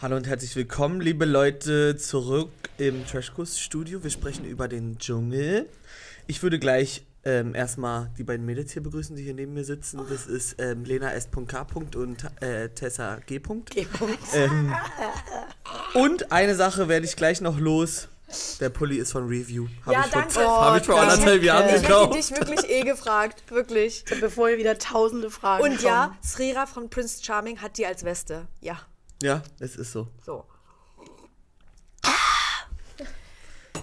Hallo und herzlich willkommen, liebe Leute, zurück im Trashkurs-Studio. Wir sprechen über den Dschungel. Ich würde gleich ähm, erstmal die beiden Mädels hier begrüßen, die hier neben mir sitzen. Das ist ähm, Lena S.K. und äh, Tessa G. G. Ähm, und eine Sache werde ich gleich noch los. Der Pulli ist von Review. Hab Ja, ich vor, danke. Hab ich vor Oh, anderthalb Jahren Ich hätte gekauft. dich wirklich eh gefragt, wirklich. Bevor wir wieder tausende Fragen Und ja, kommen. Srira von Prince Charming hat die als Weste. Ja, Ja, es ist so. so.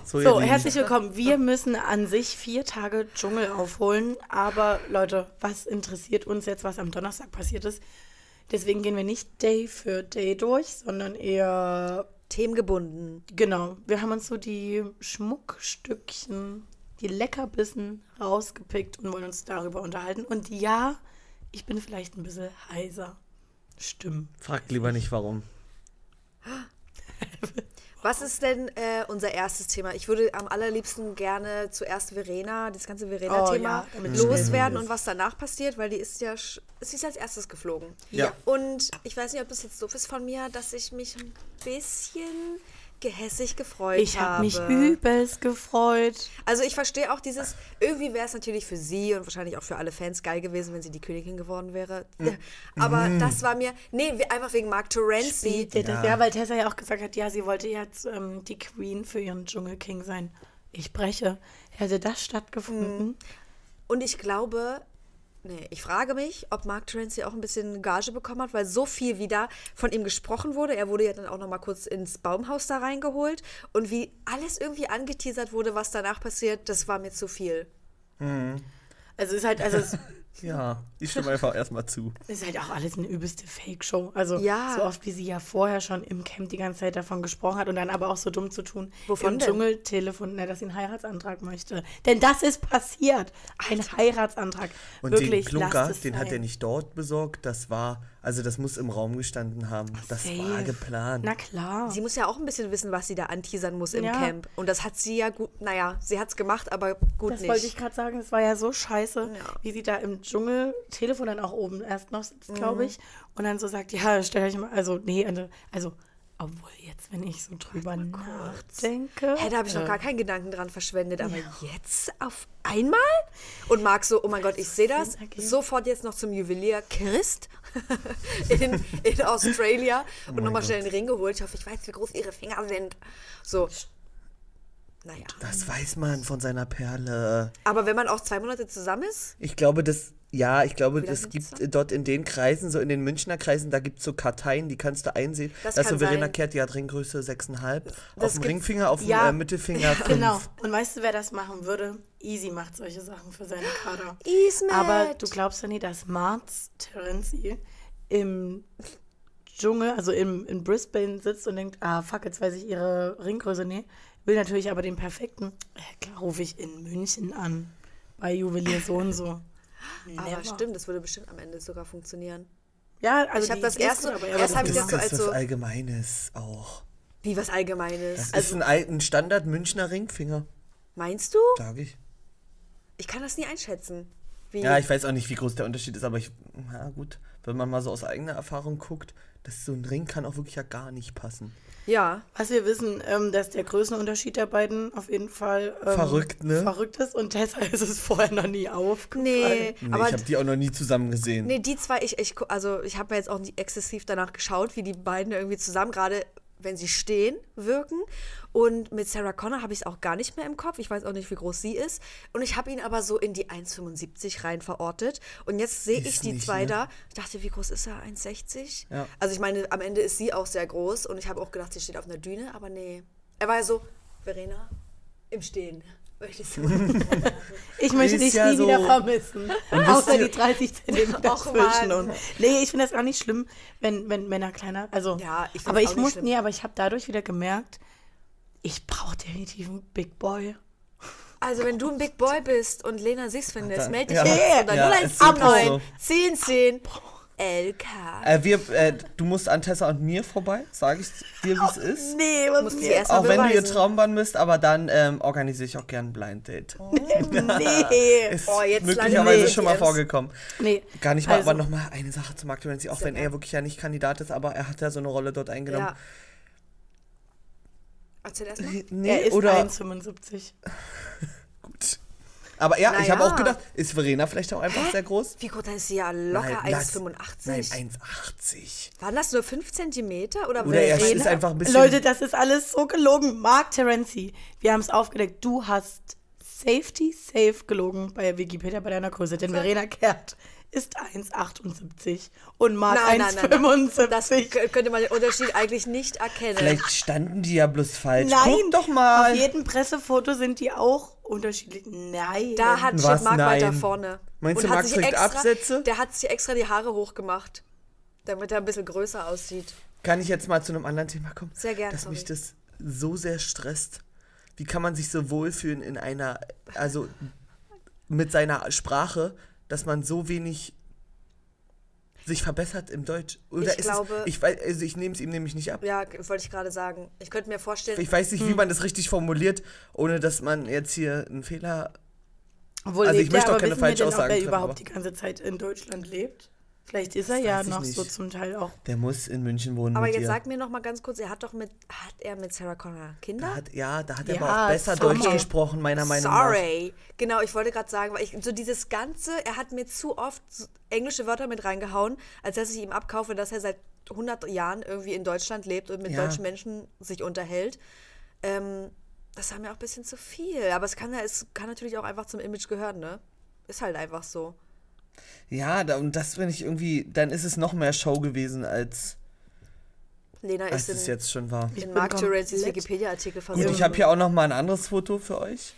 So, So, herzlich willkommen. Wir müssen an sich vier Tage Dschungel aufholen. Aber Leute, was interessiert uns jetzt, was am Donnerstag passiert ist? Deswegen gehen wir nicht Day für Day durch, sondern eher, Themengebunden. genau, wir haben uns so die Schmuckstückchen, die Leckerbissen rausgepickt und wollen uns darüber unterhalten. Und ja, ich bin vielleicht ein bisschen heiser. Stimmt. Fragt lieber nicht warum. Was ist denn äh, unser erstes Thema? Ich würde am allerliebsten gerne zuerst Verena, das ganze Oh, Verena-Thema ja, damit es loswerden und was danach passiert, weil die ist ja, sch- sie ist als erstes geflogen. Ja. Und ich weiß nicht, ob das jetzt doof ist von mir, dass ich mich ein bisschen gehässig gefreut Ich habe habe. mich übelst gefreut. Also ich verstehe auch dieses, irgendwie wäre es natürlich für sie und wahrscheinlich auch für alle Fans geil gewesen, wenn sie die Königin geworden wäre. Aber das war mir, nee, einfach wegen Mark Terenzi. Ja. Ja, weil Tessa ja auch gesagt hat, ja, sie wollte jetzt ähm, die Queen für ihren Dschungelking sein. Ich breche. Hätte das stattgefunden? Und ich glaube, nee, ich frage mich, ob Mark Terenzi auch ein bisschen Gage bekommen hat, weil so viel wieder von ihm gesprochen wurde. Er wurde ja dann auch noch mal kurz ins Baumhaus da reingeholt. Und wie alles irgendwie angeteasert wurde, was danach passiert, das war mir zu viel. Also ist halt, also Ja, ich stimme einfach erstmal zu. ist halt auch alles eine übelste Fake-Show. Also Ja. so oft wie sie ja vorher schon im Camp die ganze Zeit davon gesprochen hat und dann aber auch so dumm zu tun. Wovon Im denn? Dschungeltelefon, na, dass sie einen Heiratsantrag möchte. Denn das ist passiert. Ein Heiratsantrag. Und Wirklich, den Klunker, den hat er nicht dort besorgt. Das war, also das muss im Raum gestanden haben. Das war Safe. geplant. Na klar. Sie muss ja auch ein bisschen wissen, was sie da anteasern muss im Ja. Camp. Und das hat sie ja gut, naja, sie hat es gemacht, aber gut Das nicht. wollte ich gerade sagen, es war ja so scheiße, Ja. wie sie da im Dschungel, Telefon dann auch oben erst noch sitzt, Mhm. glaube ich, und dann so sagt, ja, stell euch mal, also, nee, also, also obwohl jetzt, wenn ich so drüber nachdenke. Hä, da habe ich noch äh, gar keinen Gedanken dran verschwendet. Aber jetzt auf einmal? Und Marc so, oh mein Gott, ich sehe das. Sofort jetzt noch zum Juwelier Christ in, in Australia und nochmal schnell einen Ring geholt. Ich hoffe, ich weiß, wie groß ihre Finger sind. So. Naja. Das weiß man von seiner Perle. Aber wenn man auch zwei Monate zusammen ist, Ich glaube, das, ja, ich glaube, das gibt äh, dort in den Kreisen, so in den Münchner Kreisen, da gibt es so Karteien, die kannst du einsehen. Das Das ist so Verena sein. Kehrt, die hat Ringgröße 6,5. Auf Das dem Ringfinger, auf dem Ja. äh, Mittelfinger 5. Genau. Und weißt du, wer das machen würde? Easy macht solche Sachen für seine Kader. Ismet. Aber du glaubst ja nie, dass Marz Terenzi im Dschungel, also im, in Brisbane sitzt und denkt, ah, fuck, jetzt weiß ich ihre Ringgröße. Nee, will natürlich aber den perfekten. Ja, klar, rufe ich in München an. Bei Juwelier so und so. aber Never. stimmt, das würde bestimmt am Ende sogar funktionieren. Ja, also Ich hab die das erste- aber er erst würde hab ich das ist also- was Allgemeines auch. Wie was Allgemeines. Das ist ein, ein Standard Münchner Ringfinger, Meinst du? sage ich. Ich kann das nie einschätzen. Wie? Ja, ich weiß auch nicht, wie groß der Unterschied ist, aber ich, na gut, wenn man mal so aus eigener Erfahrung guckt, das so ein Ring kann auch wirklich ja gar nicht passen. ja. Was wir wissen, ähm, dass der Größenunterschied der beiden auf jeden Fall ähm, Verrückt, ne? Verrückt ist und deshalb ist es vorher noch nie aufgefallen. Nee, Nee, aber ich habe die auch noch nie zusammen gesehen. Nee, die zwei, ich, ich also ich habe mir jetzt auch nicht exzessiv danach geschaut, wie die beiden irgendwie zusammen, gerade wenn sie stehen, wirken. Und mit Sarah Connor habe ich es auch gar nicht mehr im Kopf. Ich weiß auch nicht, wie groß sie ist. Und ich habe ihn aber so in die 1,75 rein verortet. Und jetzt sehe ich die nicht, zwei ne? da. Ich dachte, wie groß ist er? 1,60? Ja. Also ich meine, am Ende ist sie auch sehr groß. Und ich habe auch gedacht, sie steht auf einer Düne. Aber nee. Er war ja so, Verena, im Stehen. Möchtest du? Ich möchte dich ja nie so- wieder vermissen. Außer die 30 Zentimeter zwischen uns. Nee, ich finde das gar nicht schlimm, wenn, wenn Männer kleiner. Also, Ja, ich aber auch ich muss, schlimm. nee, aber ich habe dadurch wieder gemerkt, ich brauche definitiv einen Big Boy. Also wenn du ein Big Boy bist und Lena Six findest, melde dich ja. jetzt unter Ja, 0179 es ist so. 10 10 LK. Äh, wir, äh, du musst an Tessa und mir vorbei, sage ich dir, wie es ist. Nee, was Musst erst mal Auch wenn du ihr beweisen. Traumbahn bist, aber dann ähm, organisiere ich auch gern ein Blind Date. Nee. Ist Oh, jetzt möglicherweise lange schon mal DMs. vorgekommen. Nee. Gar nicht mal, Also- aber nochmal eine Sache zu Mark Terenzi, auch wenn er wirklich ja nicht Kandidat ist, aber er hat ja so eine Rolle dort eingenommen. Ja. Erzähl erst mal. Nee, Er ist oder 1,75. gut. Aber ja, ich habe Naja. auch gedacht, ist Verena vielleicht auch einfach sehr groß? Wie dann ist sie ja locker Nein, lass- 1,85. Nein, 1,80. Waren das nur 5 Zentimeter oder, Oder er Verena? ist einfach ein bisschen. Leute, das ist alles so gelogen. Mark Terenzi, wir haben es aufgedeckt. Du hast Safety Safe gelogen bei Wikipedia bei deiner Größe. Denn Verena Kehrt ist 1,78 und Mark Nein, nein, nein, nein. Das 1,75. k- könnte man den Unterschied eigentlich nicht erkennen. vielleicht standen die ja bloß falsch. Nein, Guck doch mal. Auf jedem Pressefoto sind die auch unterschiedlich. Nein. Da hat Was? steht Marc weiter Nein. vorne. Meinst Und du, sich trägt extra, Absätze? Der hat sich extra die Haare hochgemacht, damit er ein bisschen größer aussieht. Kann ich jetzt mal zu einem anderen Thema kommen? Sehr gern, Dass sorry. mich das so sehr stresst. Wie kann man sich so wohlfühlen in einer, also mit seiner Sprache, dass man so wenig sich verbessert im Deutsch? Oder Ich ist glaube- es, ich weiß, also ich nehme es ihm nämlich nicht ab. Ja, wollte ich gerade sagen. Ich könnte mir vorstellen, Ich weiß nicht, wie Hm. man das richtig formuliert, ohne dass man jetzt hier einen Fehler. Obwohl Also ich möchte auch keine denn, Falschaussagen ob er überhaupt die ganze Zeit in Deutschland lebt? Vielleicht ist er Das ja weiß ich noch nicht. so zum Teil auch. Der muss in München wohnen. aber mit jetzt ihr. sag mir noch mal ganz kurz, er hat doch mit, hat er mit Sarah Connor Kinder? Da hat, ja, da hat er Ja, aber auch besser sorry. Deutsch gesprochen, meiner Meinung nach. Sorry. Genau, ich wollte gerade sagen, weil ich so dieses Ganze, er hat mir zu oft englische Wörter mit reingehauen, als dass ich ihm abkaufe, dass er seit 100 Jahren irgendwie in Deutschland lebt und mit Ja. deutschen Menschen sich unterhält. Ähm, das war mir auch ein bisschen zu viel. Aber es kann ja, es kann natürlich auch einfach zum Image gehören, ne? Ist halt einfach so. Ja, da, und das finde ich irgendwie, dann ist es noch mehr Show gewesen, als, Lena als ist es in, jetzt schon war. in Mark komplett- Wikipedia-Artikel Gut, versucht. ich habe hier auch noch mal ein anderes Foto für euch.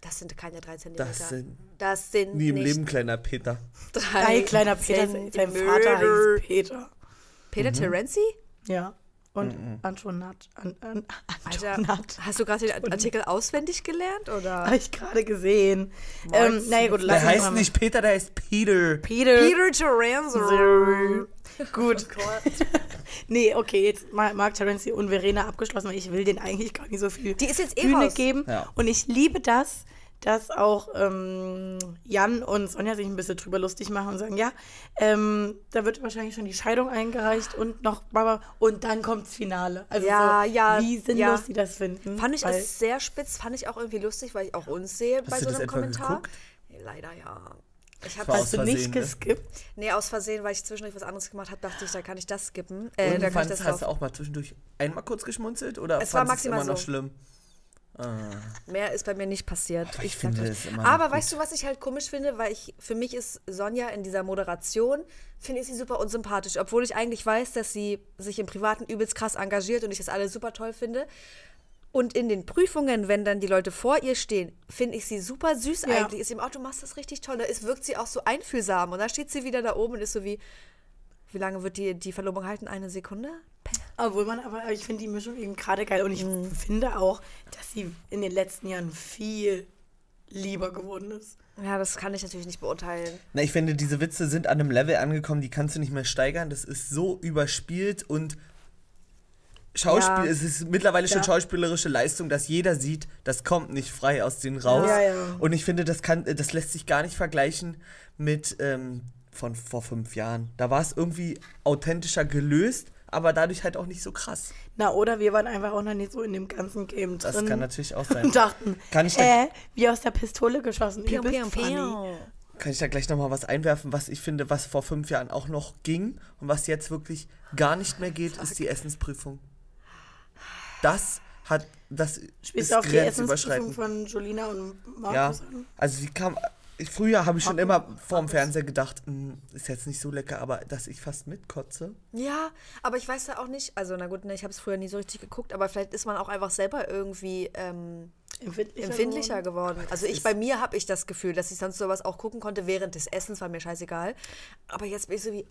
Das sind keine drei Zentimeter. Das sind das sind nie im Leben kleiner Peter. drei Nein, kleiner Peter, sein. Vater heißt Peter. Peter Mhm. Terenzi? Ja. Und Antoinette. An, an, Alter, Antoinette. hast du gerade den Artikel auswendig gelernt, oder? Habe ich gerade gesehen. Ähm, naja, gut, Der heißt nicht Peter, der heißt Peter. Peter. Peter Terenzi. Gut. nee, okay, jetzt Ma- Mark Terenzi und Verena abgeschlossen, weil ich will denen eigentlich gar nicht so viel Die ist jetzt eh Bühne raus. geben. Ja. Und ich liebe das, dass auch ähm, Jan und Sonja sich ein bisschen drüber lustig machen und sagen, ja, ähm, da wird wahrscheinlich schon die Scheidung eingereicht und noch Baba und dann kommt's Finale. Also Ja, so, ja, wie sinnlos ja. die das finden. Fand ich weil- es sehr spitz, fand ich auch irgendwie lustig, weil ich auch uns sehe bei so das einem Kommentar. geguckt? Leider ja. Ich habe du nicht ne? geskippt? nee aus Versehen, weil ich zwischendurch was anderes gemacht habe, dachte ich, da kann ich das skippen. Äh, Und da kann ich fandst, das hast du auch mal zwischendurch einmal kurz geschmunzelt oder Es war maximal immer noch so. schlimm? Mehr ist bei mir nicht passiert. Aber ich finde es immer Aber weißt du, was ich halt komisch finde? Weil ich, für mich ist Sonja in dieser Moderation, finde ich sie super unsympathisch. Obwohl ich eigentlich weiß, dass sie sich im Privaten übelst krass engagiert und ich das alles super toll finde. Und in den Prüfungen, wenn dann die Leute vor ihr stehen, finde ich sie super süß Ja. eigentlich. Ist im Auto, machst das richtig toll. Da ist, wirkt sie auch so einfühlsam. Und da steht sie wieder da oben und ist so wie, wie lange wird die, die Verlobung halten? Eine Sekunde? Obwohl man, aber ich finde die Mischung eben gerade geil und ich Mhm. finde auch, dass sie in den letzten Jahren viel lieber geworden ist. Ja, das kann ich natürlich nicht beurteilen. Na, ich finde, diese Witze sind an einem Level angekommen, die kannst du nicht mehr steigern. Das ist so überspielt und Schauspiel, Ja. es ist mittlerweile schon Ja. schauspielerische Leistung, dass jeder sieht, das kommt nicht frei aus denen raus. Ja, ja. Und ich finde, das kann, das lässt sich gar nicht vergleichen mit ähm, von vor fünf Jahren. Da war es irgendwie authentischer gelöst, aber dadurch halt auch nicht so krass. Na, oder wir waren einfach auch noch nicht so in dem ganzen Game Das drin. kann natürlich auch sein. und dachten, Kann ich äh, wie aus der Pistole geschossen. Piu, piu, piu. Kann ich da gleich nochmal was einwerfen, was ich finde, was vor fünf Jahren auch noch ging und was jetzt wirklich gar nicht mehr geht, ist die Essensprüfung. Das hat, das Spielst ist du auf die Essensprüfung von Jolina und Ja, Markus an? also wie kam, früher habe ich schon immer vorm Fernseher gedacht, "Hm, ist jetzt nicht so lecker, aber dass ich fast mitkotze. Ja, aber ich weiß ja auch nicht, also na gut, ne, ich habe es früher nie so richtig geguckt, aber vielleicht ist man auch einfach selber irgendwie ähm, Empfindlicher, empfindlicher geworden. geworden. Also ich, bei mir habe ich das Gefühl, dass ich sonst sowas auch gucken konnte während des Essens, war mir scheißegal. Aber jetzt bin ich so wie,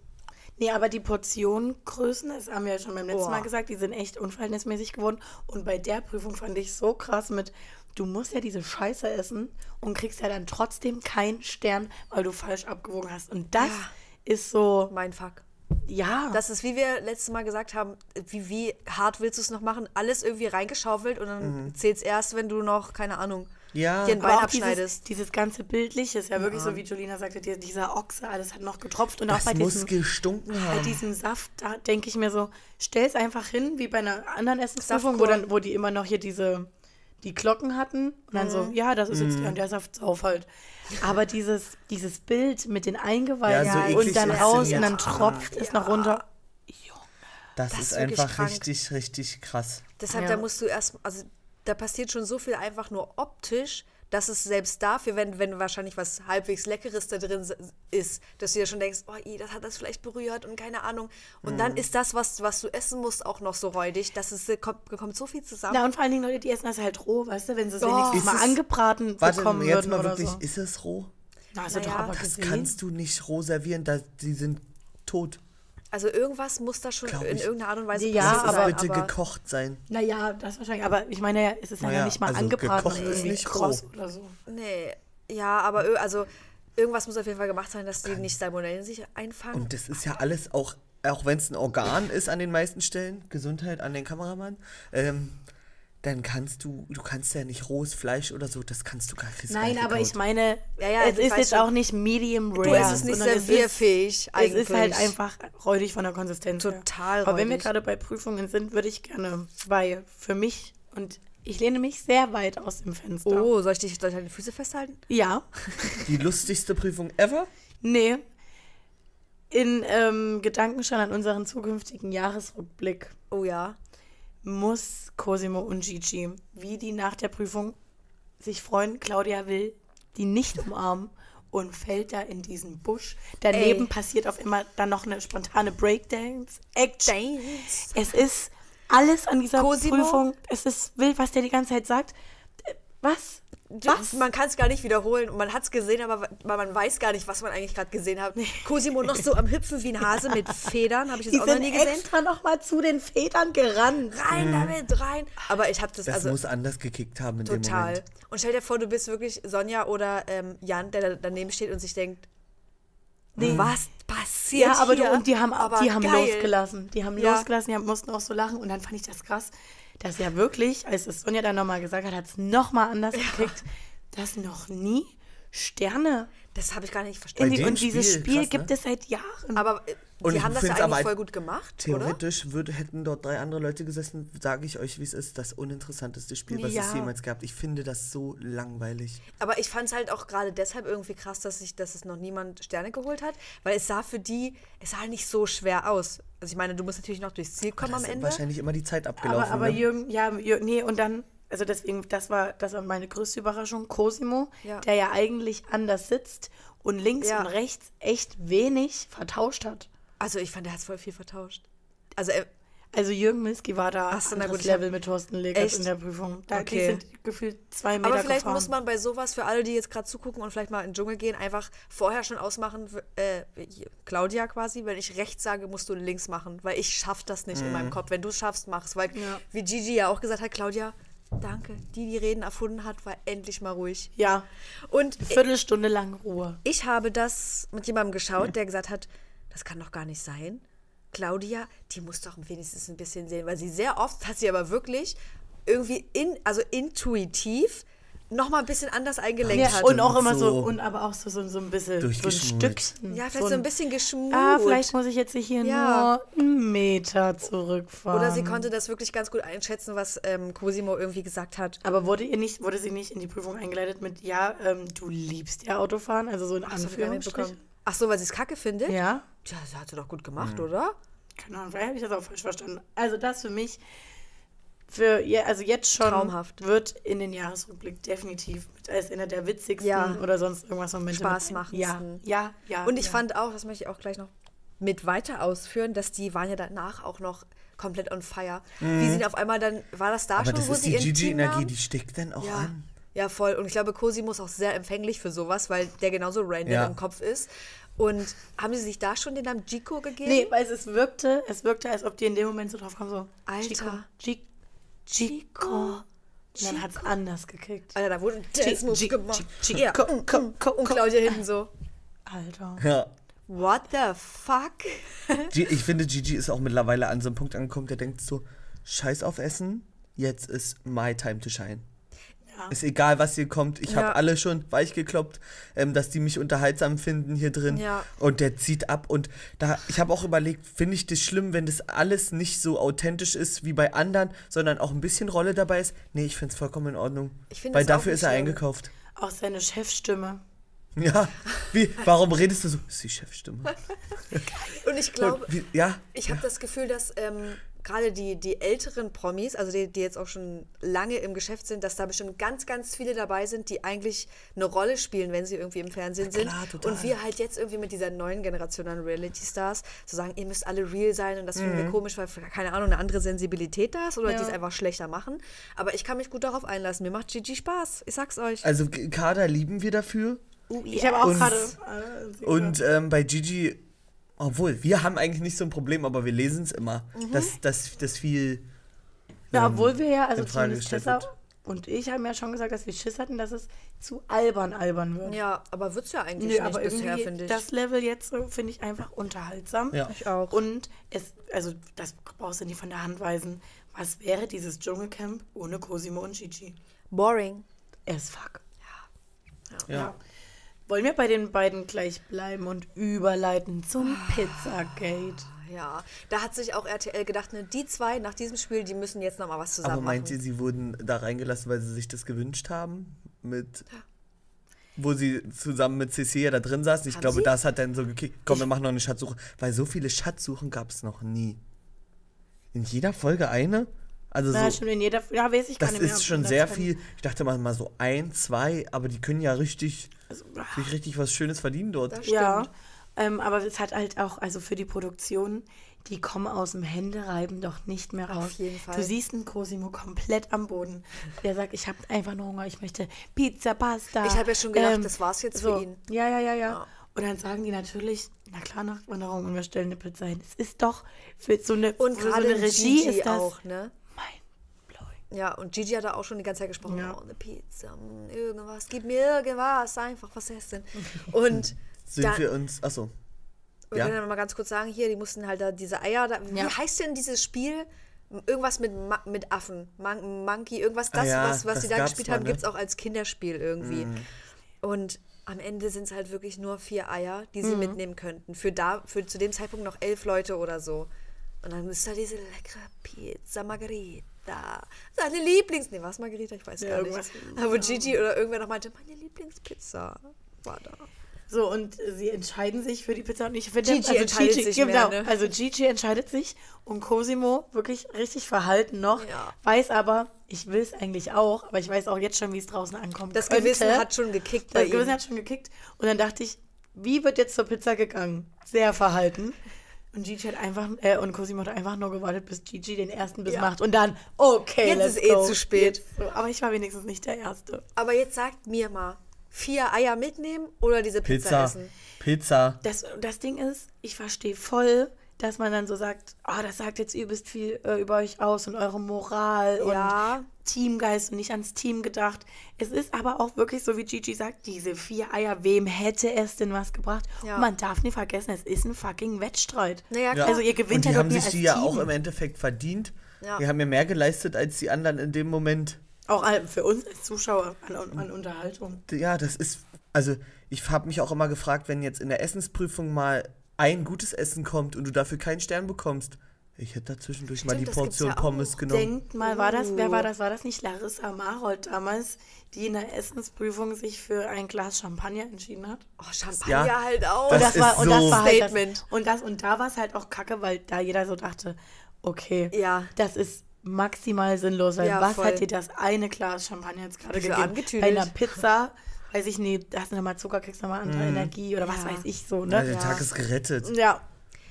Nee, aber die Portionengrößen, das haben wir ja schon beim letzten Boah. Mal gesagt, die sind echt unverhältnismäßig geworden. Und bei der Prüfung fand ich so krass mit, du musst ja diese Scheiße essen und kriegst ja dann trotzdem keinen Stern, weil du falsch abgewogen hast. Und das Ja. ist so, Mein Fuck. ja. Das ist, wie wir letztes Mal gesagt haben, wie, wie hart willst du es noch machen? Alles irgendwie reingeschaufelt und dann zählt's erst, wenn du noch, keine Ahnung, Ja. dir ein Aber Bein auch dieses, abschneidest. dieses ganze Bildliche ist ja wirklich so, wie Julina sagte, die- dieser Ochse, alles hat noch getropft. Und auch Das bei muss diesem, gestunken bei haben. diesem Saft, da denke ich mir so, stell's einfach hin, wie bei einer anderen Essensprüfung, wo, dann, wo die immer noch hier diese, die Glocken hatten. Und dann so, ja, das ist jetzt der und der Saftsauf halt. Aber dieses, dieses Bild mit den Eingeweiden Ja, so und dann raus und dann tropft es noch runter. Das, Das ist ist einfach krank. richtig, richtig krass. Deshalb, Ja. da musst du erst, also da passiert schon so viel einfach nur optisch, dass es selbst dafür, wenn, wenn wahrscheinlich was halbwegs Leckeres da drin ist, dass du dir schon denkst, oh, i, das hat das vielleicht berührt und keine Ahnung. Und Mhm. dann ist das, was, was du essen musst, auch noch so räudig, dass es äh, kommt, kommt so viel zusammen. Na, und vor allen Dingen Leute, die essen das halt roh, weißt du, wenn sie es Oh. wenigstens Ist mal es- angebraten Warte, bekommen jetzt würden mal oder wirklich, so. ist es roh? Na, du Naja, doch aber das Das gesehen. kannst du nicht roh servieren, da, die sind tot. Also irgendwas muss da schon Glaub in ich. irgendeiner Art und Weise Ja, passiert es aber- bitte aber gekocht sein. Naja, das wahrscheinlich. Aber ich meine, ja, es ist ja Naja, nicht mal also angebraten gekocht und ist nicht kross roh. oder so. Nee, ja, aber also irgendwas muss auf jeden Fall gemacht sein, dass die nicht Salmonellen sich einfangen. Und das ist ja alles auch, auch wenn es ein Organ ist an den meisten Stellen, Gesundheit an den Kameramann, ähm, dann kannst du, du kannst ja nicht rohes Fleisch oder so, das kannst du gar nicht. Nein, aber ich meine, Ja, ja, es ist jetzt schon. auch nicht medium rare. du, es ist nicht servierfähig Es ist halt einfach räudig von der Konsistenz. Total Aber wenn wir räudig. gerade bei Prüfungen sind, würde ich gerne, weil für mich, und ich lehne mich sehr weit aus dem Fenster. Oh, soll ich dich soll ich deine Füße festhalten? Ja, Die lustigste Prüfung ever? nee. In ähm, Gedanken schon an unseren zukünftigen Jahresrückblick Oh ja. Muss Cosimo und Gigi, wie die nach der Prüfung sich freuen, Claudia will die nicht umarmen und fällt da in diesen Busch. Daneben Ey. passiert auf immer dann noch eine spontane Breakdance-Action. Dance. Es ist alles an dieser Cosimo? Prüfung. Es ist wild, was der die ganze Zeit sagt. Was? Was? Man kann es gar nicht wiederholen und man hat es gesehen, aber man, weiß gar nicht, was man eigentlich gerade gesehen hat. Cosimo noch so am Hüpfen wie ein Hase mit Federn, habe ich Die jetzt auch noch nie gesehen. extra noch mal zu den Federn gerannt. Rein damit, rein. Aber ich habe das, Das also muss anders gekickt haben in dem total. Moment. Und stell dir vor, du bist wirklich Sonja oder ähm, Jan, der da daneben steht und sich denkt, was passiert Ja, aber hier? du, und die haben, Aber die haben geil. losgelassen. Die haben Ja. losgelassen, die haben, mussten auch so lachen. Und dann fand ich das krass, dass ja wirklich, als es Sonja dann nochmal gesagt hat, hat es nochmal anders gekriegt, dass noch nie Sterne Das habe ich gar nicht verstanden. und dieses Spiel, Spiel krass, gibt ne? es seit Jahren. Aber äh, Und die haben das ja eigentlich aber voll gut gemacht, oder? Theoretisch würde, hätten dort drei andere Leute gesessen, sage ich euch, wie es ist, das uninteressanteste Spiel, was Ja. es jemals gab. Ich finde das so langweilig. Aber ich fand es halt auch gerade deshalb irgendwie krass, dass, ich, dass es noch niemand Sterne geholt hat, weil es sah für die, es sah nicht so schwer aus. Also ich meine, du musst natürlich noch durchs Ziel kommen am ist Ende. wahrscheinlich immer die Zeit abgelaufen. aber aber ne? Jürgen, ja, Jürgen, nee, und dann, also deswegen, das war, das war meine größte Überraschung. Cosimo, Ja. der ja eigentlich anders sitzt und links Ja. und rechts echt wenig vertauscht hat. Also ich fand, der hat voll viel vertauscht. Also er, Also Jürgen Milski war da Ach so, na anderes gut, Level mit Thorsten Legert in der Prüfung. Da Okay. sind gefühlt zwei Meter aber vielleicht gefahren. muss man bei sowas für alle, die jetzt gerade zugucken und vielleicht mal in den Dschungel gehen, einfach vorher schon ausmachen, äh, Claudia quasi, wenn ich rechts sage, musst du links machen, weil ich schaff das nicht in meinem Kopf. Wenn du es schaffst, mach es. Weil, Ja. wie Gigi ja auch gesagt hat, Claudia, danke, die, die Reden erfunden hat, war endlich mal ruhig. Ja, Und Viertelstunde lang Ruhe. ich habe das mit jemandem geschaut, der gesagt hat, das kann doch gar nicht sein. Claudia, die muss doch wenigstens ein bisschen sehen, weil sie sehr oft hat sie aber wirklich irgendwie in, also intuitiv noch mal ein bisschen anders eingelenkt Ja, hat. und auch immer so, so und aber auch so, so, so ein bisschen so ein. Stückchen. ja, vielleicht so ein bisschen geschmut. Ah, vielleicht muss ich jetzt hier Ja. nur einen Meter zurückfahren. Oder sie konnte das wirklich ganz gut einschätzen, was ähm, Cosimo irgendwie gesagt hat. Aber wurde ihr nicht, wurde sie nicht in die Prüfung eingeleitet mit, ja, ähm, du liebst ja Autofahren, also so in Anführungsstrichen? Ach so, weil sie es kacke findet? Ja. Tja, das hat sie doch gut gemacht, oder? Keine Ahnung, vielleicht habe ich das auch falsch verstanden. Also das für mich, für also jetzt schon Traumhaft. wird in den Jahresrückblick definitiv als einer der witzigsten Ja. oder sonst irgendwas Momente. mit- Spaßmachendsten. Ja, ja, ja. Und ich ja. fand auch, das möchte ich auch gleich noch mit weiter ausführen, dass die waren ja danach auch noch komplett on fire. Wie sie auf einmal dann, war das da Aber schon, das wo ist sie die Gigi-Energie, die steckt dann auch Ja. an. Ja, voll. Und ich glaube, Cosimo ist auch sehr empfänglich für sowas, weil der genauso random Ja. im Kopf ist. Und haben sie sich da schon den Namen Chico gegeben? Nee, weil es wirkte, es wirkte, als ob die in dem Moment so drauf kommen, so, Alter. Chico, Chico, Chico. Und dann hat es anders gekickt. Alter, da wurde ein Dance-Move gemacht. chick, ja. Und Claudia hinten so, Alter. Ja. what the fuck? G- Ich finde, Gigi ist auch mittlerweile an so einem Punkt angekommen, der denkt so, scheiß auf Essen, jetzt ist my time to shine. Ja. Ist egal, was hier kommt. Ich Ja. habe alle schon weich gekloppt, ähm, dass die mich unterhaltsam finden hier drin. Ja. Und der zieht ab. Und da, ich habe auch überlegt, finde ich das schlimm, wenn das alles nicht so authentisch ist wie bei anderen, sondern auch ein bisschen Rolle dabei ist? Nee, ich finde es vollkommen in Ordnung. Weil dafür ist er schlimm. eingekauft. Auch seine Chefstimme. Ja. Wie, warum redest du so? Das ist die Chefstimme. Und ich glaube, ja. ich habe das Gefühl, dass ähm, gerade die, die älteren Promis, also die, die jetzt auch schon lange im Geschäft sind, dass da bestimmt ganz, ganz viele dabei sind, die eigentlich eine Rolle spielen, wenn sie irgendwie im Fernsehen sind. klar, total. Und wir halt jetzt irgendwie mit dieser neuen Generation an Reality-Stars so sagen, ihr müsst alle real sein und das finden wir komisch, weil, keine Ahnung, eine andere Sensibilität da ist oder Ja. die es einfach schlechter machen. Aber ich kann mich gut darauf einlassen. Mir macht Gigi Spaß. Ich sag's euch. Also Kader lieben wir dafür. Ich habe auch Und- gerade. äh, sie- Und ähm, bei Gigi, obwohl, wir haben eigentlich nicht so ein Problem, aber wir lesen es immer, Mhm. dass dass das viel. Na, ähm, obwohl wir ja, also zumindest gestellt Tessa wird. und ich haben ja schon gesagt, dass wir Schiss hatten, dass es zu albern albern wird. ja, aber wird's ja eigentlich Nö, nicht aber bisher, irgendwie finde ich. das Level jetzt so finde ich einfach unterhaltsam. Ja. Ich auch. Und es, also das brauchst du nicht von der Hand weisen. Was wäre dieses Dschungelcamp ohne Cosimo und Gigi? Boring. As fuck. Ja. Wollen wir bei den beiden gleich bleiben und überleiten zum. Pizzagate? Ja, da hat sich auch RTL gedacht, ne, die zwei nach diesem Spiel, die müssen jetzt noch mal was zusammen Aber meint machen. ihr, sie wurden da reingelassen, weil sie sich das gewünscht haben? Mit. Wo sie zusammen mit Cecilia da drin saßen. Ich Haben glaube, sie? das hat dann so gekickt. Komm, wir machen noch eine Schatzsuche. Weil so viele Schatzsuchen gab es noch nie. In jeder Folge eine? Also Na, so. schon in jeder. Ja, weiß ich gar Das nicht mehr. ist schon sehr viel. Ich dachte mal, mal so ein, zwei, aber die können ja richtig, Also, sich richtig was Schönes verdienen dort. Das Ja, ähm, aber es hat halt auch, also für die Produktion, die kommen aus dem Händereiben doch nicht mehr raus. jeden Fall. Du siehst einen Cosimo komplett am Boden. Der sagt, ich habe einfach nur Hunger, ich möchte Pizza, Pasta. Ich habe ja schon gedacht, das war's jetzt für ihn. Ja, ja, ja, ja, Ja. Und dann sagen die natürlich, na klar, Nachtwanderung und wir stellen eine Pizza hin. Es ist doch für so eine, Und für so gerade eine Regie Gigi ist das auch, ne? Ja, und Gigi hat da auch schon die ganze Zeit gesprochen, Ja. oh, eine Pizza, mm, irgendwas, gib mir irgendwas, einfach, was ist denn? Und Sind da, wir uns. Achso. wir ja? können ja mal ganz kurz sagen, hier, die mussten halt da diese Eier, da, wie Ja. heißt denn dieses Spiel? Irgendwas mit, mit Affen, Mon Monkey, irgendwas, Ah das, ja, was, was das sie da gespielt mal, haben, ne? gibt es auch als Kinderspiel irgendwie. Mhm. Und am Ende sind es halt wirklich nur vier Eier, die Mhm. sie mitnehmen könnten. Für, da, für zu dem Zeitpunkt noch elf Leute oder so. Und dann ist da diese leckere Pizza Margherita. Seine Lieblings... Nee, was Margherita? Ich weiß Ja, gar nicht. Aber Gigi oder irgendwer noch meinte, meine Lieblingspizza war da. So, und sie entscheiden sich für die Pizza und ich finde, Gigi entscheidet sich genau, mehr, ne? Also Gigi entscheidet sich und Cosimo wirklich richtig verhalten noch, Ja. weiß aber, ich will es eigentlich auch, aber ich weiß auch jetzt schon, wie es draußen ankommt. Das könnte. Gewissen hat schon gekickt Das Gewissen ihm. hat schon gekickt und dann dachte ich, wie wird jetzt zur Pizza gegangen? Sehr verhalten. Und Gigi hat einfach, äh, und Cosimo hat einfach nur gewartet, bis Gigi den ersten Biss Ja. macht und dann, okay, Jetzt let's ist eh go. zu spät. Jetzt so. Aber ich war wenigstens nicht der Erste. Aber jetzt sagt mir mal, vier Eier mitnehmen oder diese Pizza, Pizza. essen? Pizza. Das, das Ding ist, ich verstehe voll, dass man dann so sagt, oh, das sagt jetzt übelst viel äh, über euch aus und eure Moral Ja. und Teamgeist und nicht ans Team gedacht. Es ist aber auch wirklich so, wie Gigi sagt, diese vier Eier, wem hätte es denn was gebracht? Ja. Und man darf nicht vergessen, es ist ein fucking Wettstreit. Naja, Ja. klar. Also ihr gewinnt Und die ja haben sich die ja Team. auch im Endeffekt verdient. Ja. Die haben ja mehr geleistet als die anderen in dem Moment. Auch für uns als Zuschauer an, an Unterhaltung. Ja, das ist. Also, ich habe mich auch immer gefragt, wenn jetzt in der Essensprüfung mal ein gutes Essen kommt und du dafür keinen Stern bekommst. Ich hätte da zwischendurch mal Stimmt, die das gibt's Portion ja auch. Pommes genommen. Denkt mal, war das, wer Oh. war das? War das nicht Larissa Marold damals, die in der Essensprüfung sich für ein Glas Champagner entschieden hat? Oh, Champagner Ja. halt auch. Das das ist war, und das so- war halt Statement. das, und das und da war es halt auch kacke, weil da jeder so dachte, okay, Ja. das ist maximal sinnlos, weil Ja, was voll. hat dir das eine Glas Champagner jetzt gerade gegeben? angetüdelt? Bei einer Pizza, weiß ich nicht, da hast du nochmal Zucker, kriegst nochmal andere Energie oder was Ja. weiß ich so, Ja, ne? der Tag ist gerettet Ja.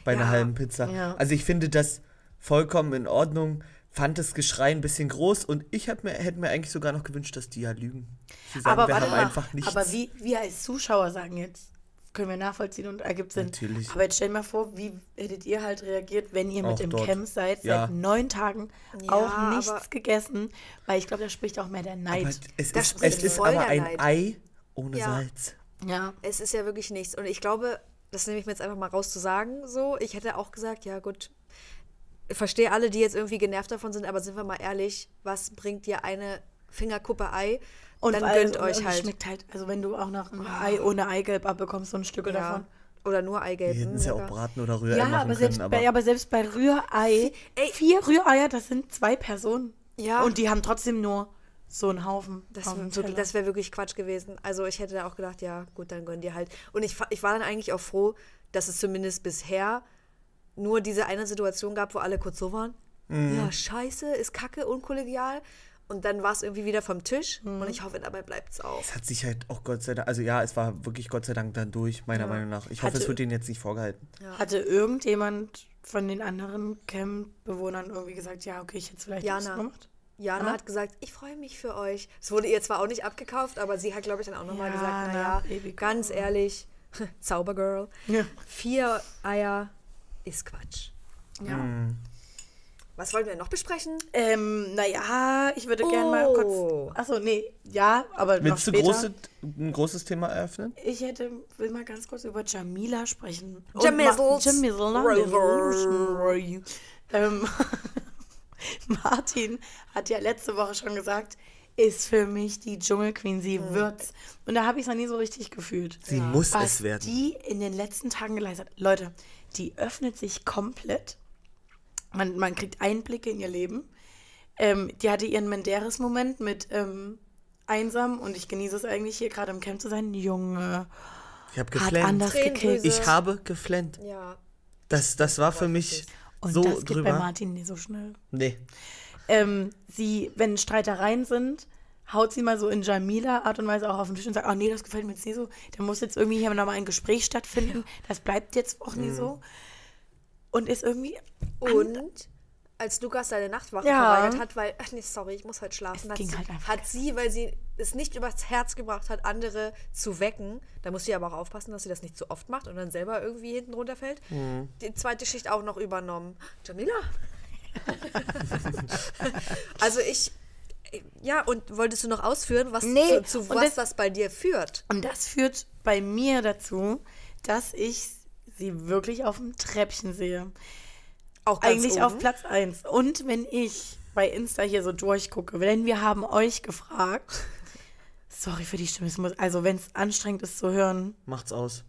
bei einer halben Pizza. Ja. Also ich finde das vollkommen in Ordnung, fand das Geschrei ein bisschen groß und ich mir, hätte mir eigentlich sogar noch gewünscht, dass die ja lügen. Sie sagen, Aber wir haben mal, einfach nichts. aber wie wir als Zuschauer sagen jetzt, können wir nachvollziehen und ergibt Sinn. Natürlich. Aber jetzt stell dir mal vor, wie hättet ihr halt reagiert, wenn ihr mit Auch im dort. Camp seid, Ja. seit neun Tagen Ja, auch nichts aber- gegessen, weil ich glaube, da spricht auch mehr der aber Neid. es Da ist, es ist aber ein Neid. Ei ohne Ja. Salz. Ja. Es ist ja wirklich nichts. Und ich glaube, das nehme ich mir jetzt einfach mal raus zu sagen. So, ich hätte auch gesagt, ja gut, ich verstehe alle, die jetzt irgendwie genervt davon sind, aber sind wir mal ehrlich, was bringt dir eine Fingerkuppe Ei? dann weil- gönnt und euch es halt. schmeckt halt, also wenn du auch noch ein Ei ohne Eigelb abbekommst, so ein Stück ja. davon. Oder nur Eigelb. Die hätten es ja auch braten oder Rührei Ja, machen aber selbst, können. bei, Aber aber selbst bei Rührei, Ey. vier Rühreier, das sind zwei Personen. Ja. Und die haben trotzdem nur so einen Haufen. Das, das wäre wirklich Quatsch gewesen. Also ich hätte auch gedacht, ja gut, dann gönn dir halt. Und ich, ich war dann eigentlich auch froh, dass es zumindest bisher nur diese eine Situation gab, wo alle kurz so waren. Mhm. Ja, scheiße, ist kacke, unkollegial. Und dann war es irgendwie wieder vom Tisch. Mhm. Und ich hoffe, dabei bleibt es auch. es hat sich halt auch Gott sei Dank, also ja, es war wirklich Gott sei Dank dann durch, meiner Meinung nach. Ich hoffe, es Hatte- wird ihnen jetzt nicht vorgehalten. Hatte irgendjemand von den anderen Camp-Bewohnern irgendwie gesagt, ja, okay, ich hätte es vielleicht Jana. gemacht? Jana Anna? hat gesagt, ich freue mich für euch. Es wurde ihr zwar auch nicht abgekauft, aber sie hat, glaube ich, dann auch nochmal gesagt, Jana, naja, Baby ganz ehrlich, Zaubergirl, Ja. vier Eier ist Quatsch. ja. Was wollen wir noch besprechen? Ähm, naja, ich würde gerne mal Oh. kurz. Achso, nee, ja, aber noch Willst du später. große, ein großes Thema eröffnen? Ich hätte, will mal ganz kurz über Jamila sprechen. Jamila. Rover. Ähm, Martin hat ja letzte Woche schon gesagt, ist für mich die Dschungelqueen, sie wird's. Und da habe ich es noch nie so richtig gefühlt. Sie muss Was es werden. die in den letzten Tagen geleistet hat. Leute, die öffnet sich komplett. Man, man kriegt Einblicke in ihr Leben. Ähm, die hatte ihren Menderes-Moment mit ähm, einsam und ich genieße es eigentlich hier gerade im Camp zu sein. Junge, Ich habe hat geflennt. anders Tränendrüse. gekickt. Ich habe geflennt. Ja. Das, das war für mich Und so das geht bei drüber. Martin nie so schnell. Nee. Ähm, sie, wenn Streitereien sind, haut sie mal so in Jamila Art und Weise auch auf den Tisch und sagt, oh nee, das gefällt mir jetzt nicht so. Da muss jetzt irgendwie hier nochmal ein Gespräch stattfinden. Das bleibt jetzt auch nie so. Und ist irgendwie... Und als Lukas seine Nachtwache Ja. verweigert hat, weil, ach nee, sorry, ich muss heute schlafen, Es hat, ging sie, halt einfach hat sie, weil sie es nicht übers Herz gebracht hat, andere zu wecken, da muss sie aber auch aufpassen, dass sie das nicht zu oft macht und dann selber irgendwie hinten runterfällt, Mhm. die zweite Schicht auch noch übernommen. Jamila? also ich, ja, und wolltest du noch ausführen, was, Nee, zu, zu was das- das bei dir führt? Und das führt bei mir dazu, dass ich sie wirklich auf dem Treppchen sehe. Auch ganz Eigentlich oben? auf Platz 1. Und wenn ich bei Insta hier so durchgucke, denn wir haben euch gefragt, sorry für die Stimme, also wenn es anstrengend ist zu hören, Macht's aus.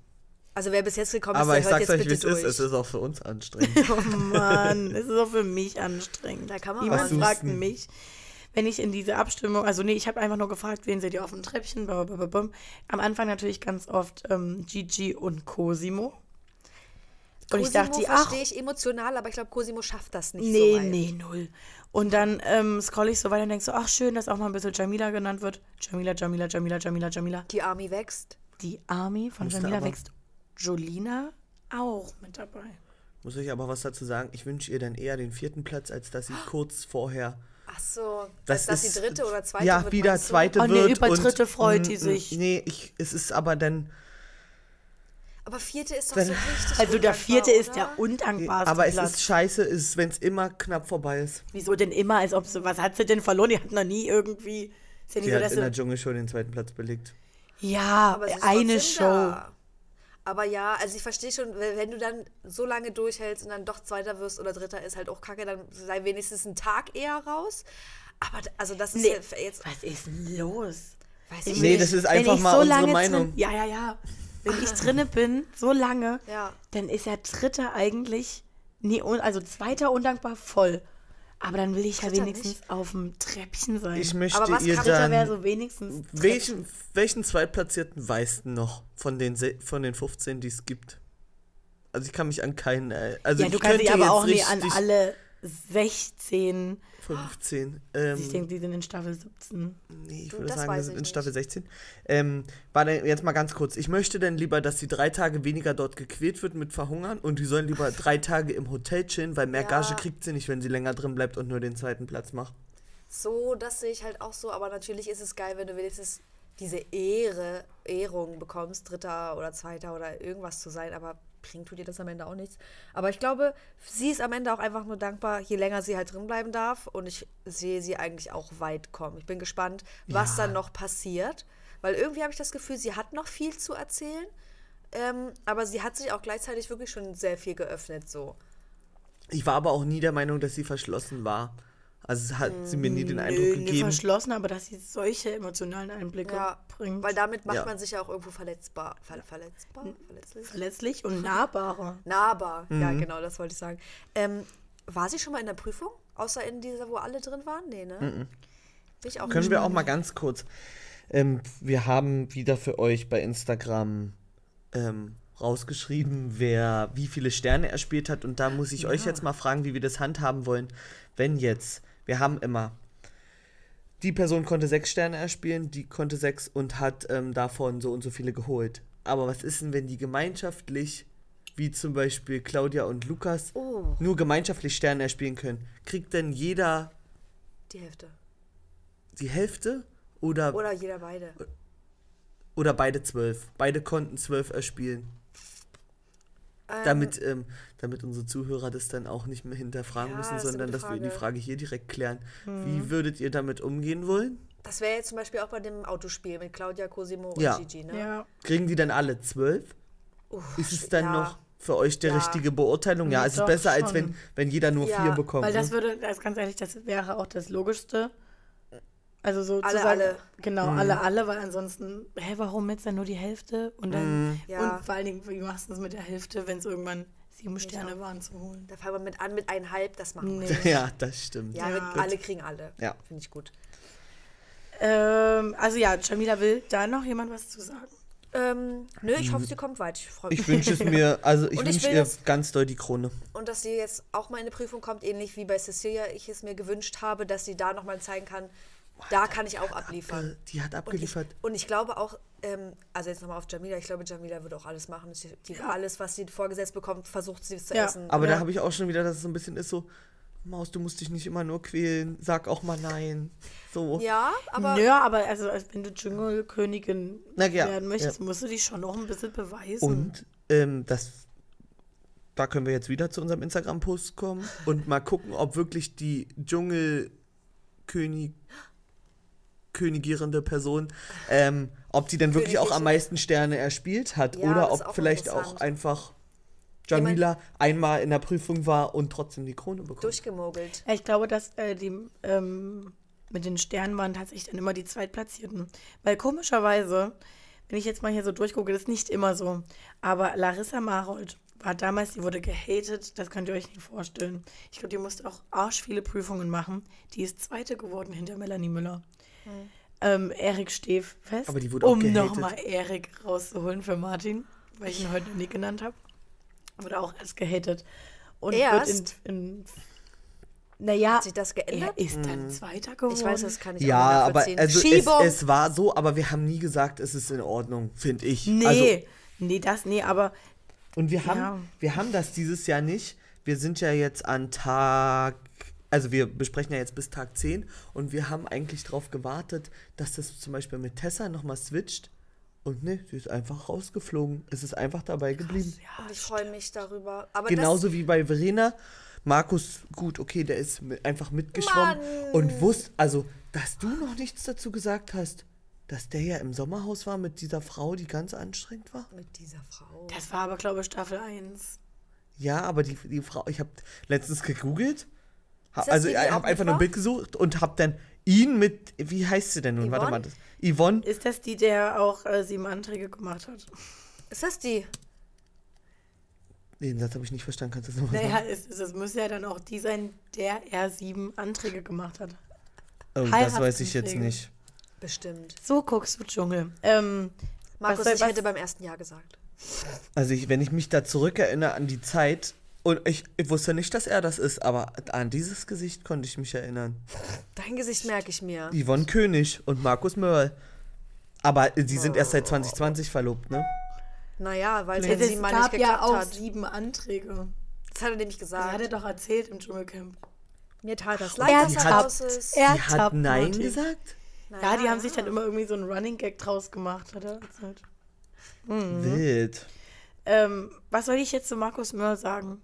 Also wer bis jetzt gekommen ist, Aber der ich hört sag's jetzt euch, wie es ist. Es ist auch für uns anstrengend. oh Mann, es ist auch für mich anstrengend. Da kann man Niemand was fragt mich, wenn ich in diese Abstimmung, also nee, ich habe einfach nur gefragt, wen seht ihr auf dem Treppchen, blablabla. am Anfang natürlich ganz oft ähm, Gigi und Cosimo. Und ich Cosimo dachte, ach, verstehe ich emotional, aber ich glaube, Cosimo schafft das nicht Nee, so weit. nee, null. Und dann ähm, scroll ich so weiter und denk so, ach schön, dass auch mal ein bisschen Jamila genannt wird. Jamila, Jamila, Jamila, Jamila, Jamila. Die Army wächst. Die Army von Musste Jamila wächst. Jolina auch mit dabei. Muss ich aber was dazu sagen? Ich wünsche ihr dann eher den vierten Platz, als dass sie kurz vorher. Ach so, Das dass das ist, die dritte oder zweite Ja, wird, wieder meinst du? zweite Oh nee, wird. über und- dritte freut die sich. Nee, ich, es ist aber dann. Aber vierte ist doch Dann- so richtig Also der vierte ist oder? der undankbarste Aber es Platz. ist scheiße, ist, wenn es immer knapp vorbei ist. Wieso denn immer, als ob sie, was hat sie denn verloren? Die hat noch nie irgendwie, ist ja Sie so, hat dass in der sie, Dschungelshow den zweiten Platz belegt. ja, Aber ist eine Show. da. Aber ja, also ich verstehe schon, wenn du dann so lange durchhältst und dann doch Zweiter wirst oder Dritter ist halt auch kacke, dann sei wenigstens einen Tag eher raus. Aber also das ist Nee, ja jetzt, was ist denn los? weiß ich Nee, nicht. das ist einfach mal so unsere lange Meinung. Drin, ja, ja, ja. Wenn ich drinne bin, so lange, Ja. dann ist ja Dritter eigentlich, un- also Zweiter undankbar voll. Aber dann will ich ja wenigstens auf dem Treppchen sein. Ich möchte Aber was ihr kann- Dritter wäre dann. so wenigstens. welchen, welchen Zweitplatzierten weißt du noch von den, von den 15, die es gibt? Also ich kann mich an keinen. äh, Also ja, du ich kannst dich könnte aber jetzt auch nie an alle 16. 15. ich Ähm, denke, die sind in Staffel 17. nee, ich würde das sagen, wir sind ich in Staffel nicht. 16. Ähm, warte, jetzt mal ganz kurz. Ich möchte denn lieber, dass sie drei Tage weniger dort gequält wird mit Verhungern und die sollen lieber drei Tage im Hotel chillen, weil mehr Ja. Gage kriegt sie nicht, wenn sie länger drin bleibt und nur den zweiten Platz macht. So, das sehe ich halt auch so, aber natürlich ist es geil, wenn du wenigstens diese Ehre, Ehrung bekommst, Dritter oder Zweiter oder irgendwas zu sein, aber bringt tut dir das am Ende auch nichts. Aber ich glaube, sie ist am Ende auch einfach nur dankbar, je länger sie halt drin bleiben darf und ich sehe sie eigentlich auch weit kommen. Ich bin gespannt, was Ja. dann noch passiert, weil irgendwie habe ich das Gefühl, sie hat noch viel zu erzählen, ähm, aber sie hat sich auch gleichzeitig wirklich schon sehr viel geöffnet, so. Ich war aber auch nie der Meinung, dass sie verschlossen war. Also es hat sie mir nie den Eindruck Nö, gegeben. verschlossen, aber dass sie solche emotionalen Einblicke Ja, bringt. weil damit macht Ja. man sich ja auch irgendwo verletzbar. Ver verletzbar? Verletzlich? verletzlich und nahbarer. Nahbar, ja, Mhm. genau, das wollte ich sagen. Ähm, war sie schon mal in der Prüfung? Außer in dieser, wo alle drin waren? Nee, ne? Bin ich auch Können wir auch mal ganz kurz. Ähm, wir haben wieder für euch bei Instagram ähm, rausgeschrieben, wer wie viele Sterne erspielt hat. Und da muss ich euch jetzt mal fragen, wie wir das handhaben wollen. Wenn jetzt, wir haben immer, die Person konnte sechs Sterne erspielen, die konnte sechs und hat ähm, davon so und so viele geholt. Aber was ist denn, wenn die gemeinschaftlich, wie zum Beispiel Claudia und Lukas, Oh, nur gemeinschaftlich Sterne erspielen können? Kriegt denn jeder die Hälfte. die Hälfte oder Oder jeder beide. Oder beide zwölf. Beide konnten zwölf erspielen. Ähm, Damit, ähm, damit unsere Zuhörer das dann auch nicht mehr hinterfragen Ja, müssen, sondern dass wir die Frage. Hier direkt klären. Wie würdet ihr damit umgehen wollen? Das wäre jetzt zum Beispiel auch bei dem Autospiel mit Claudia, Cosimo und Ja. Gigi, ne? Ja. Kriegen die dann alle zwölf? Uff, Ist es dann ja. noch für euch die Ja. richtige Beurteilung? Ja, es ist besser, als schon. wenn, wenn jeder nur Ja, vier bekommt. Weil das ne? würde, das ganz ehrlich, das wäre auch das Logischste. Also so Alle, zu sagen, alle. Genau, Mhm. alle, alle, weil ansonsten, hä, warum jetzt dann nur die Hälfte? Und dann, Mhm. Ja. und vor allen Dingen, wie machst du es mit der Hälfte, wenn es irgendwann sieben Sterne auch. waren zu holen? Da fangen wir mit an mit eineinhalb, das machen wir. Nee. Ja, das stimmt. Ja, Ja. alle kriegen alle. Ja. Finde ich gut. Ähm, also ja, Jamila will da noch jemand was zu sagen. Ähm, nö, ich hoffe, sie kommt weit. Ich freue mich. Ich wünsche es mir, also ich wünsche ihr das- ganz doll die Krone. Und dass sie jetzt auch mal in eine Prüfung kommt, ähnlich wie bei Cecilia, ich es mir gewünscht habe, dass sie da nochmal zeigen kann, da kann ich auch abliefern. Die hat Und ich, abgeliefert. und ich glaube auch, ähm, also jetzt nochmal auf Jamila, ich glaube, Jamila wird auch alles machen. Sie- Die, Alles, was sie vorgesetzt bekommt, versucht sie es zu Ja. essen. Aber Ja. da habe ich auch schon wieder, dass es so ein bisschen ist so, Maus, du musst dich nicht immer nur quälen, sag auch mal nein. So. ja, aber Nö, aber also als wenn du Dschungelkönigin Na ja, werden möchtest, ja. musst du dich schon noch ein bisschen beweisen. Und ähm, das, da können wir jetzt wieder zu unserem Instagram-Post kommen und mal gucken, ob wirklich die Dschungelkönig königierende Person, ähm, ob die denn wirklich auch am meisten Sterne erspielt hat Ja, oder ob auch vielleicht auch einfach Jamila einmal in der Prüfung war und trotzdem die Krone bekommt. durchgemogelt. Ja, ich glaube, dass äh, die ähm, mit den Sternen waren tatsächlich dann immer die Zweitplatzierten. Weil komischerweise, wenn ich jetzt mal hier so durchgucke, das ist nicht immer so. Aber Larissa Marold war damals, die wurde gehatet, das könnt ihr euch nicht vorstellen. Ich glaube, die musste auch arsch viele Prüfungen machen. Die ist Zweite geworden hinter Melanie Müller. Ähm, Erik Stef fest, Aber die wurde auch um nochmal Erik rauszuholen für Martin, weil ich ihn heute noch nie genannt habe. Wurde auch erst gehatet. Und Erst? wird in, in naja, Hat sich das geändert? er ist dann Zweiter geworden. Ich weiß, das kann ich auch Ja, nicht aber also es, es war so, aber wir haben nie gesagt, es ist in Ordnung, finde ich. Nee, Also, nee, das, nee, aber Und wir haben, Ja. wir haben das dieses Jahr nicht. Wir sind ja jetzt an Tag, also wir besprechen ja jetzt bis Tag 10 und wir haben eigentlich darauf gewartet, dass das zum Beispiel mit Tessa nochmal switcht. Und ne, sie ist einfach rausgeflogen. Es ist einfach dabei geblieben. Und ich freue mich darüber. Aber Genauso wie bei Verena. Markus, gut, okay, der ist einfach mitgeschwommen Mann. und wusste, also, dass du noch nichts dazu gesagt hast, dass der ja im Sommerhaus war mit dieser Frau, die ganz anstrengend war. mit dieser Frau. das war aber, glaube ich, Staffel 1. Ja, aber die, die Frau, ich habe letztens gegoogelt, also ich habe einfach nur ein? Bild gesucht und habe dann ihn mit, wie heißt sie denn nun? Warte mal, Yvonne? das, Yvonne. Ist das die, der auch äh, sieben Anträge gemacht hat? Ist das die? Den Satz habe ich nicht verstanden, kannst du das nochmal Naja, sagen? es, es, es muss ja dann auch die sein, der er sieben Anträge gemacht hat. Oh, das weiß ich jetzt nicht. Bestimmt. So guckst du Dschungel. Ähm, Markus, soll- ich hätte beim ersten Jahr gesagt. Also ich, wenn ich mich da zurückerinnere an die Zeit, Und ich, ich wusste nicht, dass er das ist, aber an dieses Gesicht konnte ich mich erinnern. Dein Gesicht merke ich mir. Yvonne König und Markus Mörl. Aber sie sind erst seit 2020 verlobt, ne? Naja, weil Nee, ja sie mal nicht ja geklappt auch hat. sieben Anträge. Das hat er nämlich Das gesagt. hat er doch erzählt im Dschungelcamp. Mir tat das leid, dass er raus ist. er Sie hat tappt Nein Martin. gesagt? Ja, die haben sich dann immer irgendwie so einen Running Gag draus gemacht, hat er erzählt. Mhm. Wild. Ähm, was soll ich jetzt zu Markus Möhr sagen?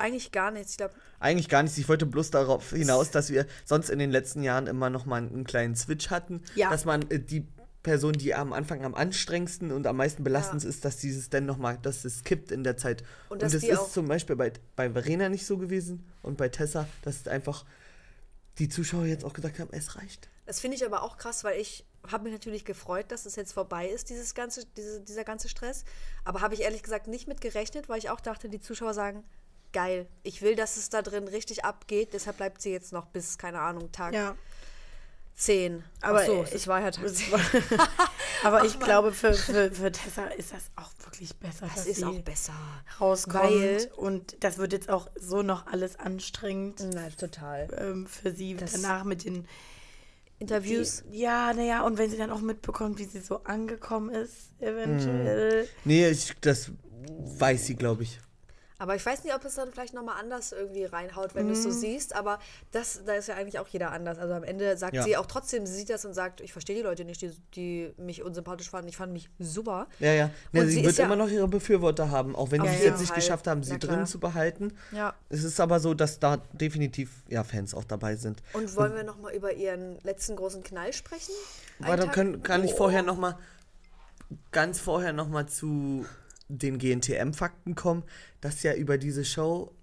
Eigentlich gar nichts. Ich glaube, Eigentlich gar nicht. Ich wollte bloß darauf hinaus, dass wir sonst in den letzten Jahren immer noch mal einen kleinen Switch hatten. Ja. Dass man äh, die Person, die am Anfang am anstrengendsten und am meisten belastend Ja. ist, dass dieses dann noch mal, dass es kippt in der Zeit. Und Und, das ist zum Beispiel bei, bei Verena nicht so gewesen und bei Tessa, dass einfach die Zuschauer jetzt auch gesagt haben, es reicht. das finde ich aber auch krass, weil ich habe mich natürlich gefreut, dass es jetzt vorbei ist, dieses ganze, diese, dieser ganze Stress. Aber habe ich ehrlich gesagt nicht mit gerechnet, weil ich auch dachte, die Zuschauer sagen, geil, ich will, dass es da drin richtig abgeht, deshalb bleibt sie jetzt noch bis, keine Ahnung, Tag Ja. 10. Aber Ach so, ich- es war ja Tag Das 10. war- Aber ich glaube, für, für, für Tessa ist das auch wirklich besser, Das dass ist sie auch besser. rauskommt. Weil- und das wird jetzt auch so noch alles anstrengend Na, total. ähm, für sie Das- danach mit den Interviews. Die, ja, naja, und wenn sie dann auch mitbekommt, wie sie so angekommen ist, eventuell. Nee, ich, das weiß sie, glaube ich. Aber ich weiß nicht, ob es dann vielleicht nochmal anders irgendwie reinhaut, wenn du Mhm. es so siehst. Aber das, da ist ja eigentlich auch jeder anders. Also am Ende sagt Ja. sie auch trotzdem, sie sieht das und sagt, ich verstehe die Leute nicht, die, die mich unsympathisch fanden. Ich fand mich super. Ja, ja. Und sie, wird ja- immer noch ihre Befürworter haben, auch wenn sie es jetzt nicht Fall. geschafft haben, sie drin zu behalten. Ja. Es ist aber so, dass da definitiv ja, Fans auch dabei sind. Und wollen wir nochmal über ihren letzten großen Knall sprechen? Warte, kann ich Oh. vorher noch mal ganz vorher noch mal zu den GNTM-Fakten kommen, dass ja über diese Show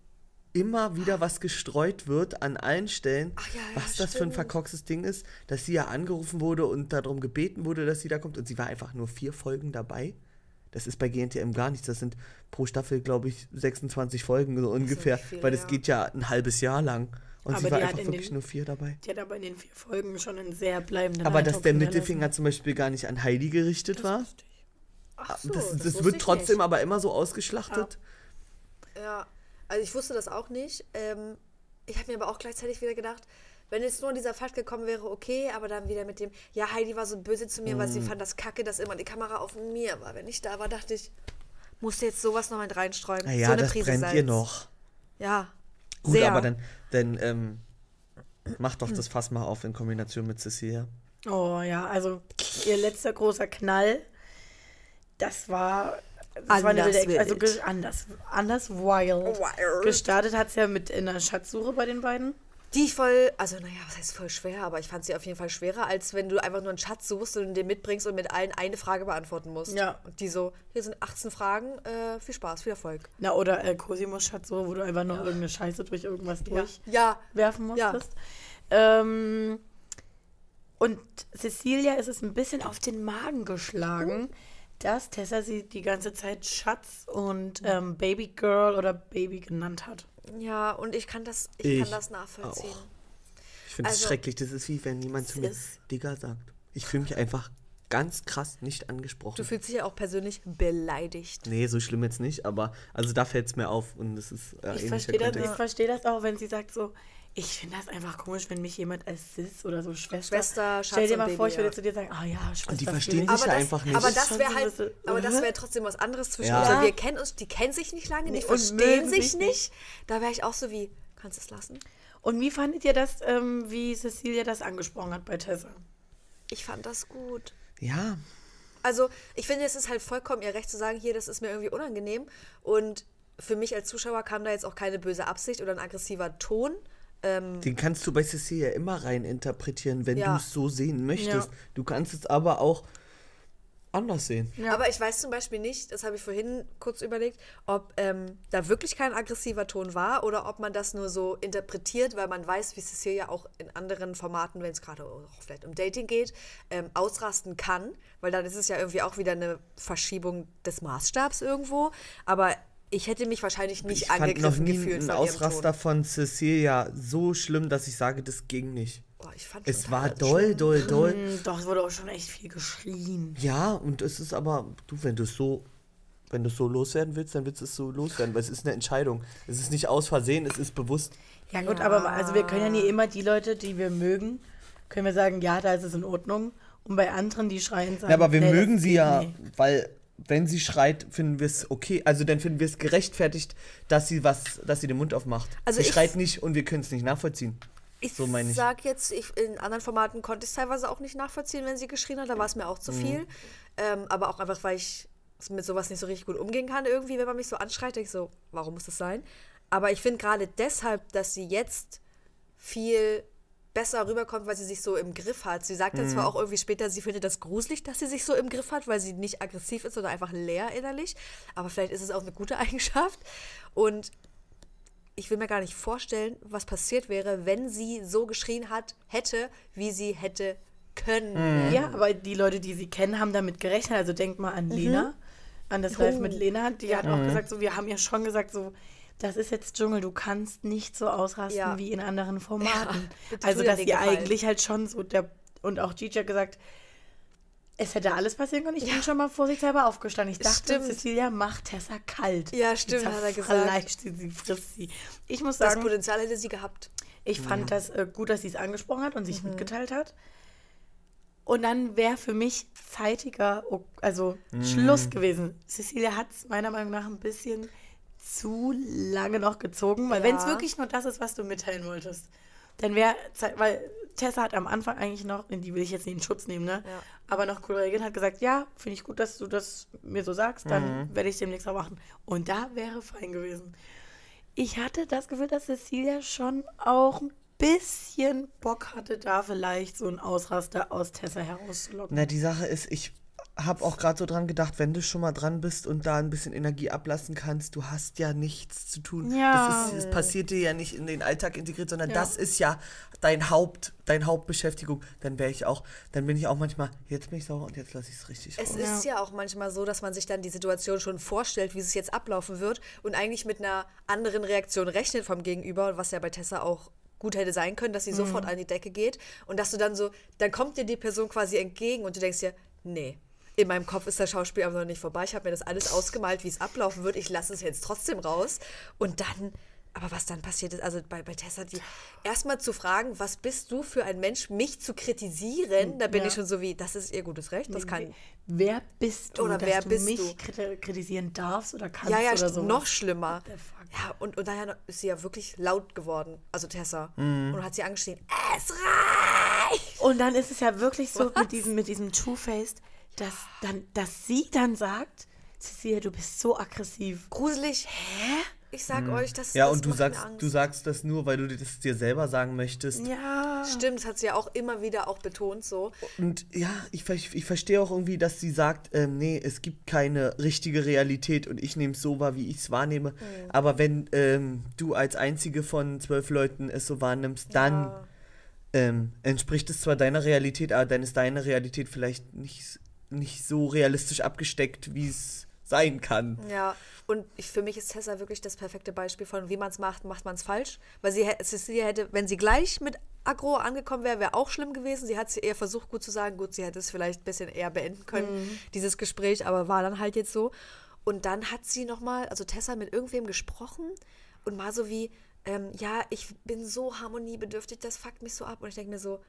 immer wieder was gestreut wird an allen Stellen, ja, ja, was das für ein verkorkstes Ding ist, dass sie ja angerufen wurde und darum gebeten wurde, dass sie da kommt und sie war einfach nur vier Folgen dabei. Das ist bei GNTM gar nichts. Das sind pro Staffel, glaube ich, 26 Folgen so ungefähr, viel, weil das ja. geht ja ein halbes Jahr lang. Und Aber sie war einfach in wirklich den- nur vier dabei. Die hat aber in den vier Folgen schon einen sehr bleibenden Aber dass Eindruck der hinterlassen. Mittelfinger zum Beispiel gar nicht an Heidi gerichtet war, Ach so, das, das, wusste wird trotzdem nicht. aber immer so ausgeschlachtet. Ja, also ich wusste das auch nicht. Ähm, ich habe mir aber auch gleichzeitig wieder gedacht, wenn jetzt nur dieser Fakt gekommen wäre, okay, aber dann wieder mit dem, ja, Heidi war so böse zu mir, weil Mhm. sie fand das kacke, dass immer die Kamera auf mir war. Wenn ich da war, dachte ich, musste jetzt sowas noch mit reinstreuen. Naja, so eine das Prise brennt Salz. ihr noch. Ja, Gut, sehr. aber dann, dann ähm, mach doch das Fass mal auf in Kombination mit Cecilia. Oh ja, also ihr letzter großer Knall, das war, das war eine Anders also anders, anders wild. Wild. Gestartet hat es ja mit einer Schatzsuche bei den beiden. Die voll, also naja, was heißt voll schwer, aber ich fand sie auf jeden Fall schwerer, als wenn du einfach nur einen Schatz suchst und den mitbringst und mit allen eine Frage beantworten musst. Ja. Und die so, hier sind 18 Fragen, äh, viel Spaß, viel Erfolg. Na, oder äh, Cosimo Schatzsuche, wo du einfach noch irgendeine Scheiße durch irgendwas Ja. durchwerfen Ja. musstest. Ähm, und Cecilia ist es ein bisschen auf den Magen geschlagen, dass Tessa sie die ganze Zeit Schatz und ähm, Baby Girl oder Baby genannt hat. Ja, und ich kann das, ich, Ich kann das nachvollziehen. auch. Ich finde es Also, schrecklich. Das ist wie wenn jemand zu mir Digger sagt. Ich fühle mich einfach ganz krass nicht angesprochen. Du fühlst dich ja auch persönlich beleidigt. nee, so schlimm jetzt nicht, aber also da fällt es mir auf und das ist äh, Ich verstehe das, ich versteh das auch, wenn sie sagt so, ich finde das einfach komisch, wenn mich jemand als Sis oder so Schwester. Schwester, Stell dir Schatz mal und vor, ich würde ja. zu dir sagen, ah ja, Schwester. die fühl verstehen ich. sich Aber ja das, einfach nicht. aber Das wäre halt, aber das wäre trotzdem was anderes zwischen Ja. Ja. Wir kennen uns, die kennen sich nicht lange, die Nee, und verstehen sich sich nicht. Da wäre ich auch so wie, kannst du es lassen? Und wie fandet ihr das, ähm, wie Cecilia das angesprochen hat bei Tessa? Ich fand das gut. Ja, Also, ich finde, es ist halt vollkommen ihr Recht zu sagen, hier, das ist mir irgendwie unangenehm. Und für mich als Zuschauer kam da jetzt auch keine böse Absicht oder ein aggressiver Ton. Ähm, den kannst du bei Cecilia immer rein interpretieren, wenn Ja. du es so sehen möchtest. Ja. Du kannst es aber auch anders sehen. Ja. Aber ich weiß zum Beispiel nicht, das habe ich vorhin kurz überlegt, ob ähm, da wirklich kein aggressiver Ton war oder ob man das nur so interpretiert, weil man weiß, wie Cecilia auch in anderen Formaten, wenn es gerade auch vielleicht um Dating geht, ähm, ausrasten kann, weil dann ist es ja irgendwie auch wieder eine Verschiebung des Maßstabs irgendwo. Aber ich hätte mich wahrscheinlich nicht ich fand noch angegriffen nie gefühlt einen von ihrem Ausraster Ton. von Cecilia so schlimm, dass ich sage, das ging nicht. Boah, ich fand Es schon war doll, schlimm. doll, doll. Hm, Doch, es wurde auch schon echt viel geschrien. Ja, und es ist aber, du, wenn du es so wenn du es so loswerden willst, dann willst du es so loswerden, weil es ist eine Entscheidung. Es ist nicht aus Versehen, es ist bewusst. Ja gut, aber also wir können ja nie immer die Leute, die wir mögen, können wir sagen, ja, da ist es in Ordnung. Und bei anderen, die schreien, sagen, Ja, aber wir nee, mögen sie ja, nicht. weil wenn sie schreit, finden wir es okay. Also dann finden wir es gerechtfertigt, dass sie was, dass sie den Mund aufmacht. Also sie ich- schreit nicht und wir können es nicht nachvollziehen. Ich So ich. sag jetzt, ich, in anderen Formaten konnte ich es teilweise auch nicht nachvollziehen, wenn sie geschrien hat. Da war es mir auch Mhm. zu viel. Ähm, aber auch einfach, weil ich mit sowas nicht so richtig gut umgehen kann irgendwie, wenn man mich so anschreit, denke ich so, warum muss das sein? Aber ich finde gerade deshalb, dass sie jetzt viel besser rüberkommt, weil sie sich so im Griff hat. Sie sagt dann Mhm. zwar auch irgendwie später, sie findet das gruselig, dass sie sich so im Griff hat, weil sie nicht aggressiv ist, sondern einfach leer innerlich. Aber vielleicht ist es auch eine gute Eigenschaft. Und ich will mir gar nicht vorstellen, was passiert wäre, wenn sie so geschrien hat, hätte, wie sie hätte können. Ja, aber die Leute, die sie kennen, haben damit gerechnet. Also denk mal an Lena, an das Live mit Lena. Die hat auch gesagt, so, wir haben ja schon gesagt, so, das ist jetzt Dschungel, du kannst nicht so ausrasten Ja. wie in anderen Formaten. bitte also, dass Gefallen. eigentlich halt schon so, der, und auch Gigi hat gesagt, es hätte alles passieren können. Ich bin schon mal vorsichtshalber aufgestanden. Ich dachte, Stimmt. Cecilia macht Tessa kalt. Ja, stimmt, hat er gesagt. zerfleischt sie, sie frisst sie. Ich muss Das sagen, Potenzial hätte sie gehabt. ich fand das äh, gut, dass sie es angesprochen hat und Mhm. sich mitgeteilt hat. Und dann wäre für mich zeitiger, oh, also Mhm. Schluss gewesen. Cecilia hat es meiner Meinung nach ein bisschen zu lange noch gezogen, weil wenn es Ja. wirklich nur das ist, was du mitteilen wolltest, dann wäre, Zeit- weil Tessa hat am Anfang eigentlich noch, die will ich jetzt nicht in Schutz nehmen, ne? Ja. Aber noch cool reagiert, hat gesagt, ja, finde ich gut, dass du das mir so sagst, dann Mhm. werde ich demnächst auch machen. Und da wäre fein gewesen. Ich hatte das Gefühl, dass Cecilia schon auch ein bisschen Bock hatte, da vielleicht so einen Ausraster aus Tessa herauszulocken. Na, die Sache ist, ich habe auch gerade so dran gedacht, wenn du schon mal dran bist und da ein bisschen Energie ablassen kannst, du hast ja nichts zu tun. Ja. Das, ist, das passiert dir ja nicht in den Alltag integriert, sondern Ja. das ist ja dein Haupt, deine Hauptbeschäftigung. Dann wäre ich auch, dann bin ich auch manchmal, jetzt bin ich sauer und jetzt lasse ich es richtig Es raus. ist ja auch manchmal so, dass man sich dann die Situation schon vorstellt, wie es jetzt ablaufen wird und eigentlich mit einer anderen Reaktion rechnet vom Gegenüber, was ja bei Tessa auch gut hätte sein können, dass sie sofort an die Decke geht und dass du dann so, dann kommt dir die Person quasi entgegen und du denkst dir, nee, in meinem Kopf ist das Schauspiel aber noch nicht vorbei. Ich habe mir das alles ausgemalt, wie es ablaufen wird. Ich lasse es jetzt trotzdem raus. Und dann, aber was dann passiert ist, also bei, bei Tessa, die erstmal zu fragen, was bist du für ein Mensch, mich zu kritisieren, da bin Ja. ich schon so wie, das ist ihr gutes Recht, das kann. Wer bist du, Oder dass wer du bist mich du? kriti- kritisieren darfst oder kannst Ja, ja, oder so? noch schlimmer. Ja, und, und daher ist sie ja wirklich laut geworden, also Tessa. Mhm. Und hat sie angeschrien, es reicht! Und dann ist es ja wirklich so Was? mit diesem, mit diesem Two-Faced, dass, dann, dass sie dann sagt, Cecilia, du bist so aggressiv. Gruselig. Hä? Ich sag euch, das Ja, das und du sagst, du sagst das nur, weil du das dir selber sagen möchtest. Ja. Stimmt, das hat sie ja auch immer wieder auch betont so. Und ja, ich, ich verstehe auch irgendwie, dass sie sagt, ähm, nee, es gibt keine richtige Realität und ich nehme es so wahr, wie ich es wahrnehme. Aber wenn ähm, du als einzige von zwölf Leuten es so wahrnimmst, dann Ja. ähm, entspricht es zwar deiner Realität, aber dann ist deine Realität vielleicht nicht, nicht so realistisch abgesteckt, wie es sein kann. Ja, und ich, für mich ist Tessa wirklich das perfekte Beispiel von, wie man es macht, macht man es falsch. Weil sie, Cecilia hätte, wenn sie gleich mit Agro angekommen wäre, wäre auch schlimm gewesen. Sie hat es eher versucht, gut zu sagen. Gut, sie hätte es vielleicht ein bisschen eher beenden können, dieses Gespräch, aber war dann halt jetzt so. Und dann hat sie nochmal, also Tessa mit irgendwem gesprochen und mal so wie, ähm, ja, ich bin so harmoniebedürftig, das fuckt mich so ab. Und ich denke mir so,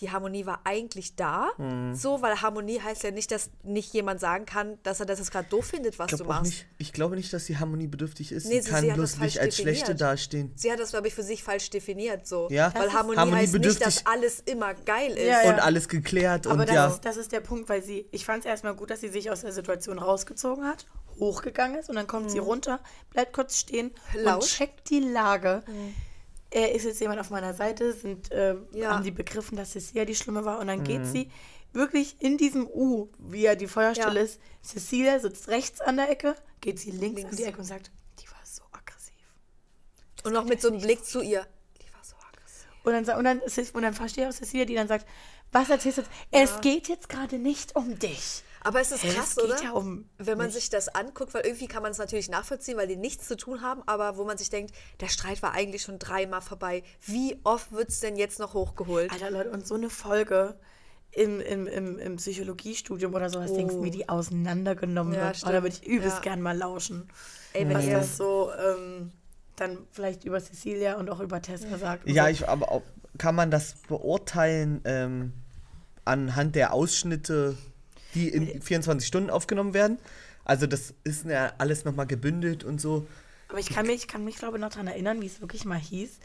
die Harmonie war eigentlich da. So, weil Harmonie heißt ja nicht, dass nicht jemand sagen kann, dass er das jetzt gerade doof findet, was du machst. nicht, ich glaube nicht, dass sie harmoniebedürftig ist. Nee, sie sie- kann sie hat bloß das falsch nicht als Schlechte definiert. dastehen. Sie hat das, glaube ich, für sich falsch definiert, so. Ja. Weil ist Harmonie heißt nicht, harmoniebedürftig. dass alles immer geil ist. Ja, ja. Und alles geklärt Aber und das, ja. ist, das ist der Punkt, weil sie, ich fand es erstmal gut, dass sie sich aus der Situation rausgezogen hat, hochgegangen ist und dann kommt sie runter, bleibt kurz stehen Laut. und checkt die Lage. Er ist jetzt jemand auf meiner Seite, sind, äh, Ja. haben die begriffen, dass Cecilia die Schlimme war und dann geht sie wirklich in diesem U, wie ja die Feuerstelle Ja. ist. Cecilia sitzt rechts an der Ecke, geht sie links, Links. an die Ecke und sagt, die war so aggressiv. Und noch mit so einem Blick zu ihr. Die war so aggressiv. Und dann, und dann, und dann verstehe ich auch Cecilia, die dann sagt, was erzählst du jetzt? Es geht jetzt gerade nicht um dich. Aber es ist Es krass, geht oder? ja um Wenn man mich. sich das anguckt, weil irgendwie kann man es natürlich nachvollziehen, weil die nichts zu tun haben, aber wo man sich denkt, der Streit war eigentlich schon dreimal vorbei. Wie oft wird es denn jetzt noch hochgeholt? Alter Leute, und so eine Folge im, im, im, im Psychologiestudium oder sowas denkst, Oh. wie die auseinandergenommen Ja, wird. Oh, da würde ich stimmt. übelst Ja. gern mal lauschen. Ey, wenn was ihr, das so ähm, dann vielleicht über Cecilia und auch über Tessa sagt. Ja, so. ich, aber auch, kann man das beurteilen ähm, anhand der Ausschnitte, die in 24 Stunden aufgenommen werden? Also das ist ja alles nochmal gebündelt und so. Aber ich kann mich, ich kann mich glaube ich, noch daran erinnern, wie es wirklich mal hieß.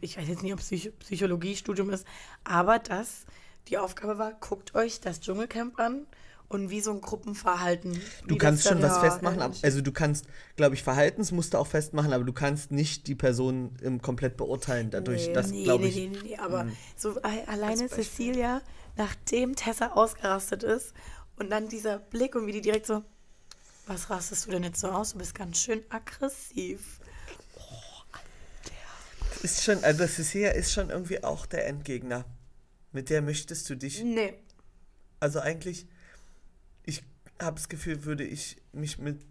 Ich weiß jetzt nicht, ob es Psych Psychologiestudium ist, aber dass die Aufgabe war, guckt euch das Dschungelcamp an und wie so ein Gruppenverhalten. Du kannst schon was festmachen, ab- also du kannst, glaube ich, Verhaltensmuster auch festmachen, aber du kannst nicht die Person im komplett beurteilen dadurch. Nee. das Nee, glaube nee, ich. nee, nee, nee, aber Mhm. so alleine. Cecilia, nachdem Tessa ausgerastet ist und dann dieser Blick und wie die direkt so, was rastest du denn jetzt so aus? Du bist ganz schön aggressiv. Ist schon, also Cecilia ist schon irgendwie auch der Endgegner. Mit der möchtest du dich. Nee. Also eigentlich, ich habe das Gefühl, würde ich mich mit.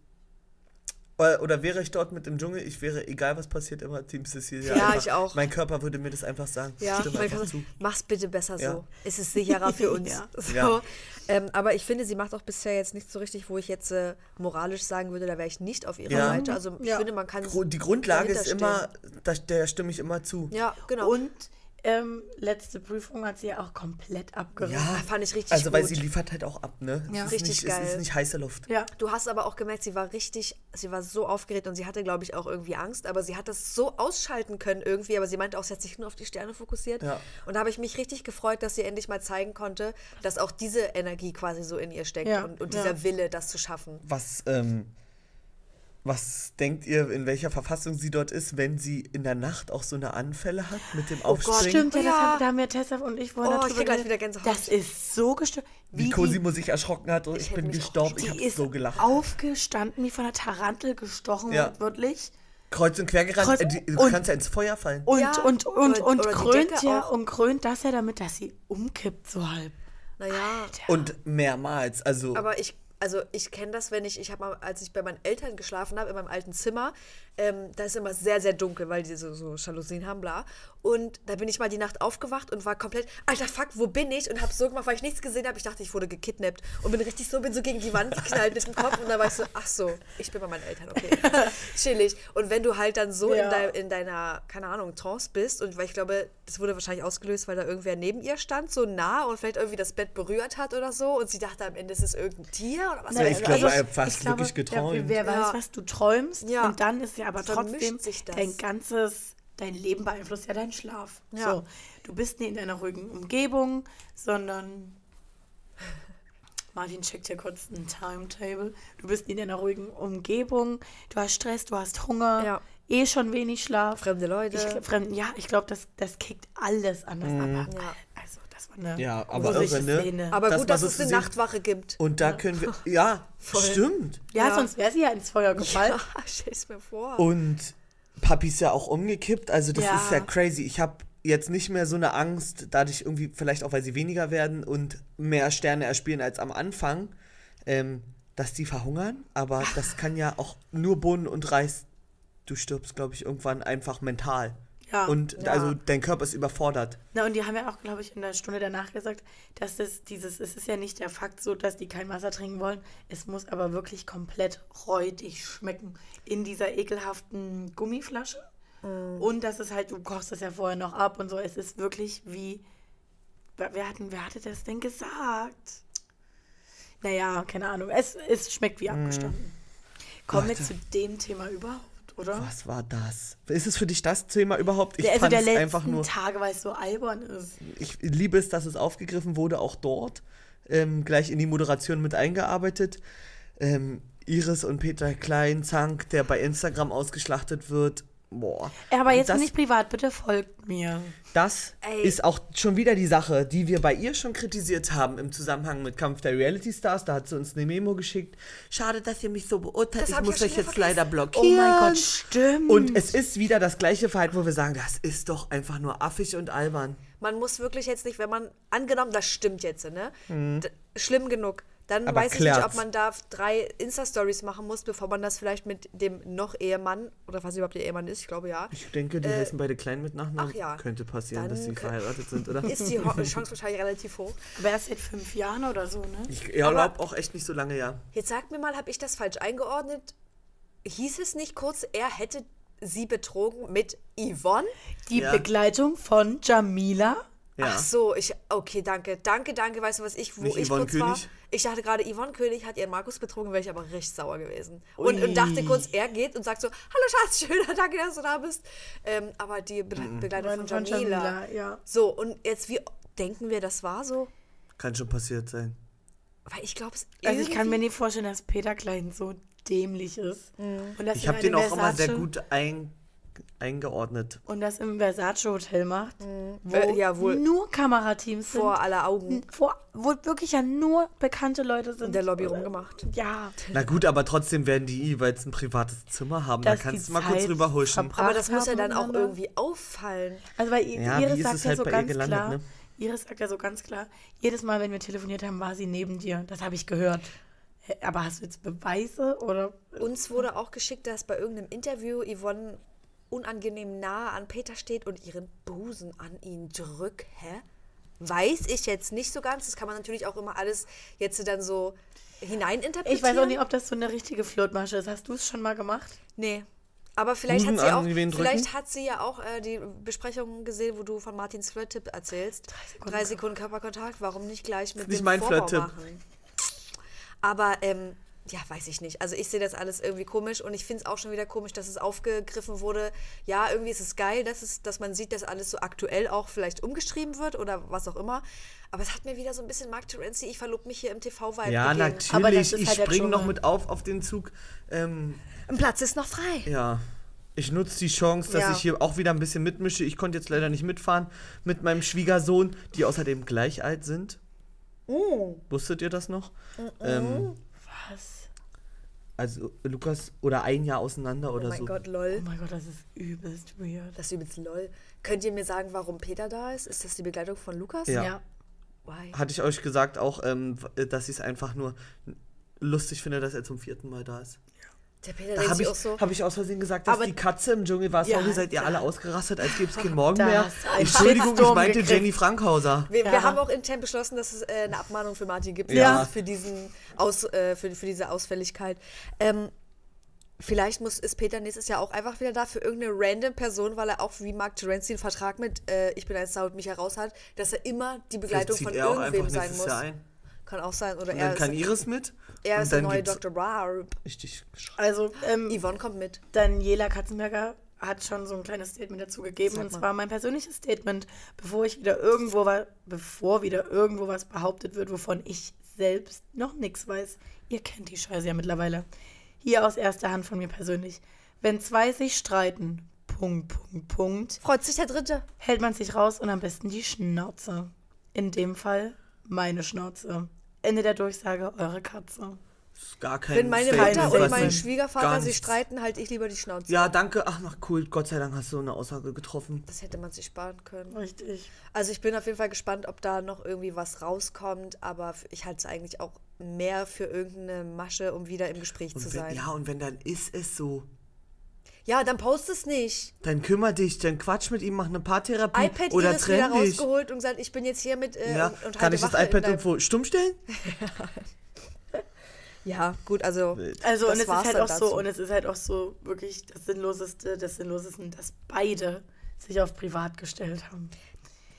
Oder, wäre ich dort mit im Dschungel, ich wäre, egal was passiert, immer Team Cecilia. Ja, einfach, ich auch. Mein Körper würde mir das einfach sagen. Ja, Stimme einfach zu. mach's bitte besser Ja. so. Es ist sicherer für uns. Ja. So. Ja. Ähm, aber ich finde, sie macht auch bisher jetzt nicht so richtig, wo ich jetzt äh, moralisch sagen würde, da wäre ich nicht auf ihrer Ja. Seite. Also ich Ja. finde, man kann Gru- Die Grundlage ist immer, da, der stimme ich immer zu. Ja, genau. Und ähm, letzte Prüfung hat sie ja auch komplett abgerissen. Ja, fand ich richtig Also, weil gut. sie liefert halt auch ab, ne? Ja. Es ist Richtig nicht, Es geil. ist nicht heiße Luft. Ja. Du hast aber auch gemerkt, sie war richtig, sie war so aufgeregt und sie hatte, glaube ich, auch irgendwie Angst, aber sie hat das so ausschalten können irgendwie, aber sie meinte auch, sie hat sich nur auf die Sterne fokussiert. Ja. Und da habe ich mich richtig gefreut, dass sie endlich mal zeigen konnte, dass auch diese Energie quasi so in ihr steckt Ja, und, und ja. dieser Wille, das zu schaffen. Was, ähm, was denkt ihr, in welcher Verfassung sie dort ist, wenn sie in der Nacht auch so eine Anfälle hat mit dem Oh Gott, Aufspringen? Stimmt, ja, Das Ja. haben, da haben wir Tessa und ich vorhin Oh, ich darüber krieg gleich wieder Gänsehaut. Das ist so gestört. Wie Cosimo sich erschrocken hat und ich, hätte bin gestorben. Ich habe ist so gelacht. aufgestanden, wie von einer Tarantel gestochen Ja. wird, wirklich. Kreuz und quer gerannt. Kreuz- äh, die, du und- kannst ja ins Feuer fallen. Und, Ja, und, und, oder- und oder die krönt ja, auch. und krönt das ja damit, dass sie umkippt so halb. Naja, Und mehrmals. Also, aber ich, also ich kenne das, wenn ich, ich habe mal, als ich bei meinen Eltern geschlafen habe, in meinem alten Zimmer, ähm, da ist immer sehr, sehr dunkel, weil die so, so Jalousien haben, bla. Und da bin ich mal die Nacht aufgewacht und war komplett, alter Fuck, wo bin ich? Und habe so gemacht, weil ich nichts gesehen habe. Ich dachte, ich wurde gekidnappt und bin richtig so, bin so gegen die Wand geknallt mit dem Kopf und dann war ich so, ach so, ich bin bei meinen Eltern, okay. Chillig. Und wenn du halt dann so Ja. in, dein, in deiner, keine Ahnung, Trance bist und weil ich glaube, das wurde wahrscheinlich ausgelöst, weil da irgendwer neben ihr stand, so nah und vielleicht irgendwie das Bett berührt hat oder so und sie dachte am Ende, es ist irgendein Tier oder was Ja, ich weiß glaube, ich. er hat fast wirklich geträumt. wer weiß, Ja. was du träumst. Ja. Und dann ist ja aber trotzdem sich das. dein ganzes, dein Leben beeinflusst ja deinen Schlaf. Ja. So, du bist nicht in einer ruhigen Umgebung, sondern Martin checkt hier kurz ein Timetable. Du bist nicht in einer ruhigen Umgebung, du hast Stress, du hast Hunger, Ja. eh schon wenig Schlaf. Fremde Leute. Ich, fremd, ja, ich glaube, das, das kickt alles anders ab. Ja. Eine Ja, aber irre, ne? Szene. Aber Das gut, dass so es eine. Nachtwache gibt. und da können wir. Ja, stimmt. ja, Ja. sonst wäre sie ja ins Feuer gefallen. Ja, stell's mir vor. Und Papi ist ja auch umgekippt. Also, das Ja. ist ja crazy. Ich habe jetzt nicht mehr so eine Angst, dadurch irgendwie, vielleicht auch, weil sie weniger werden und mehr Sterne erspielen als am Anfang, ähm, dass die verhungern. Aber das kann ja auch nur Bohnen und Reis. Du stirbst, glaube ich, irgendwann einfach mental. Ja. Und Ja. also dein Körper ist überfordert. Na, und die haben ja auch, glaube ich, in der Stunde danach gesagt, dass das dieses, es ist ja nicht der Fakt so, dass die kein Wasser trinken wollen. Es muss aber wirklich komplett räudig schmecken. In dieser ekelhaften Gummiflasche. Und das ist halt, du kochst das ja vorher noch ab und so. Es ist wirklich wie. Wer, hatten, wer hatte das denn gesagt? Naja, keine Ahnung. Es, es schmeckt wie abgestanden. Kommen wir zu dem Thema überhaupt, oder? Was war das? Ist es für dich das Thema überhaupt? Ich Der, also der letzten einfach nur. Tage, weil es so albern ist. ich liebe es, dass es aufgegriffen wurde, auch dort. Ähm, gleich in die Moderation mit eingearbeitet. Ähm, Iris und Peter Klein, Zank, der bei Instagram ausgeschlachtet wird. Boah. Aber jetzt das, bin ich privat, bitte folgt mir. Das Ey. ist auch schon wieder die Sache, die wir bei ihr schon kritisiert haben im Zusammenhang mit Kampf der Reality Stars. Da hat sie uns eine Memo geschickt. Schade, dass ihr mich so beurteilt. Das Ich ich muss ja euch jetzt leider Oh blockieren. mein Gott, stimmt. Und es ist wieder das gleiche Verhalten, wo wir sagen, das ist doch einfach nur affig und albern. Man muss wirklich jetzt nicht, wenn man, angenommen, das stimmt jetzt, ne? Mhm. Schlimm genug. Dann Aber weiß ich nicht, ob klärt's. man da drei Insta-Stories machen muss, bevor man das vielleicht mit dem noch Ehemann, oder was überhaupt der Ehemann ist, ich glaube ja, Ich denke, die Äh, heißen beide klein mit Nachnamen. ach ja. Könnte passieren, Dann dass sie verheiratet sind, oder? ist die Chance wahrscheinlich relativ hoch. Aber erst seit fünf Jahren oder so, ne? Ich glaube auch echt nicht so lange, ja. Jetzt sag mir mal, habe ich das falsch eingeordnet? Hieß es nicht kurz, er hätte sie betrogen mit Yvonne? Die Ja. Begleitung von Jamila. Ja. Ach so, ich, okay, danke, danke, danke, weißt du was ich, wo Nicht ich Yvonne kurz war? König? Ich dachte gerade, Yvonne König hat ihren Markus betrogen, wäre ich aber richtig sauer gewesen. Und, und dachte kurz, er geht und sagt so, hallo Schatz, schön, danke, dass du da bist. Ähm, aber die Be Begleitung von Von Jamila. Jamila, ja. So, und jetzt, wie denken wir, das war so? Kann schon passiert sein. Weil ich glaube, es Also ich kann mir nicht vorstellen, dass Peter Klein so dämlich ist. Und dass Ich habe den auch immer sehr gut ein, eingeordnet. Und das im Versace Hotel macht, wo Äh, ja, wohl. nur Kamerateams sind. vor aller Augen vor, wo wirklich ja nur bekannte Leute sind. in der Lobby rumgemacht. Ja. Na gut, aber trotzdem werden die jeweils ein privates Zimmer haben. Dass da kannst du mal kurz Zeit rüberhuschen. verbracht Aber das muss ja dann auch irgendwie auffallen. Also weil Ja, Iris sagt ja halt so bei ihr ganz gelandet, klar, ne? Iris sagt ja so ganz klar, jedes Mal, wenn wir telefoniert haben, war sie neben dir. Das habe ich gehört. Aber hast du jetzt Beweise oder? Uns wurde auch geschickt, dass bei irgendeinem Interview Yvonne unangenehm nah an Peter steht und ihren Busen an ihn drückt. Hä? Weiß ich jetzt nicht so ganz. Das kann man natürlich auch immer alles jetzt dann so hineininterpretieren. Ich weiß auch nicht, ob das so eine richtige Flirtmasche ist. Hast du es schon mal gemacht? Nee. Aber vielleicht hat sie auch, vielleicht hat sie ja auch äh, die Besprechung gesehen, wo du von Martins Flirt-Tipp erzählst. Sekunden Drei Sekunden Körperkontakt. Warum nicht gleich mit nicht dem mein Vorbau Flirt-Tipp. machen? Aber ähm, ja, weiß ich nicht. Also ich sehe das alles irgendwie komisch und ich finde es auch schon wieder komisch, dass es aufgegriffen wurde. Ja, irgendwie ist es geil, dass, es, dass man sieht, dass alles so aktuell auch vielleicht umgeschrieben wird oder was auch immer. Aber es hat mir wieder so ein bisschen Mark Terenzi, ich verlob mich hier im TV-Vibe Ja, gegeben. Aber das natürlich. ist Ich halt springe noch mit auf auf den Zug. Ähm, Ein Platz ist noch frei. ja. Ich nutze die Chance, dass Ja. ich hier auch wieder ein bisschen mitmische. Ich konnte jetzt leider nicht mitfahren mit meinem Schwiegersohn, die außerdem gleich alt sind. Wusstet ihr das noch? Ähm, Was? also Lukas oder ein Jahr auseinander Oh oder mein so. Gott, Oh lol. mein Gott, das ist übelst weird. Das ist übelst lol. Könnt ihr mir sagen, warum Peter da ist? Ist das die Begleitung von Lukas? Ja. Why? Hatte ich euch gesagt auch, ähm, w- dass ich es einfach nur lustig finde, dass er zum vierten Mal da ist. Der Peter Da habe ich, auch so. hab ich aus Versehen gesagt, dass Aber- die Katze im Dschungel war. Ja, Sorry, seid ihr alle ausgerastet, als gäbe es keinen Morgen mehr. Entschuldigung, ich meinte gekriegt. Jenny Frankhauser. Wir, wir Ja. haben auch intern beschlossen, dass es äh, eine Abmahnung für Martin gibt. Ja. Für, diesen Aus, äh, für, für diese Ausfälligkeit. Ähm, vielleicht muss, ist Peter nächstes Jahr auch einfach wieder da für irgendeine random Person, weil er auch wie Mark Terenzi einen Vertrag mit äh, Ich bin ein Star und mich heraus hat, dass er immer die Begleitung von irgendwem sein muss. Jahr ein. Kann auch sein. Oder Und er dann kann ist, Iris mit. er ist der neue Dr. Barb. Richtig. Also, ähm, Yvonne kommt mit. Daniela Katzenberger hat schon so ein kleines Statement dazu gegeben. Und zwar mein persönliches Statement, bevor ich wieder irgendwo war, bevor wieder irgendwo was behauptet wird, wovon ich selbst noch nichts weiß. Ihr kennt die Scheiße ja mittlerweile. Hier aus erster Hand von mir persönlich. Wenn zwei sich streiten, Punkt, Punkt, Punkt, Freut sich der Dritte. hält man sich raus und am besten die Schnauze. In dem Fall meine Schnauze. Ende der Durchsage, eure Katze. Ist Gar kein Wenn meine Statement, Mutter und mein Schwiegervater sich streiten, halte ich lieber die Schnauze. Ja, danke. Ach, na cool. Gott sei Dank hast du eine Aussage getroffen. Das hätte man sich sparen können. Richtig. Also ich bin auf jeden Fall gespannt, ob da noch irgendwie was rauskommt, aber ich halte es eigentlich auch mehr für irgendeine Masche, um wieder im Gespräch zu Und wenn, sein. ja, und wenn dann ist es so. Ja, dann post es nicht. Dann kümmer dich, dann quatsch mit ihm, mach eine Paartherapie iPad oder Iris wieder dich. rausgeholt und gesagt, ich bin jetzt hier mit äh, Ja, und, und kann halte ich das Wache iPad irgendwo stumm stellen? Ja, gut, also Also das und es ist halt auch dazu. so und es ist halt auch so wirklich das Sinnloseste, das Sinnloseste, dass beide sich auf privat gestellt haben.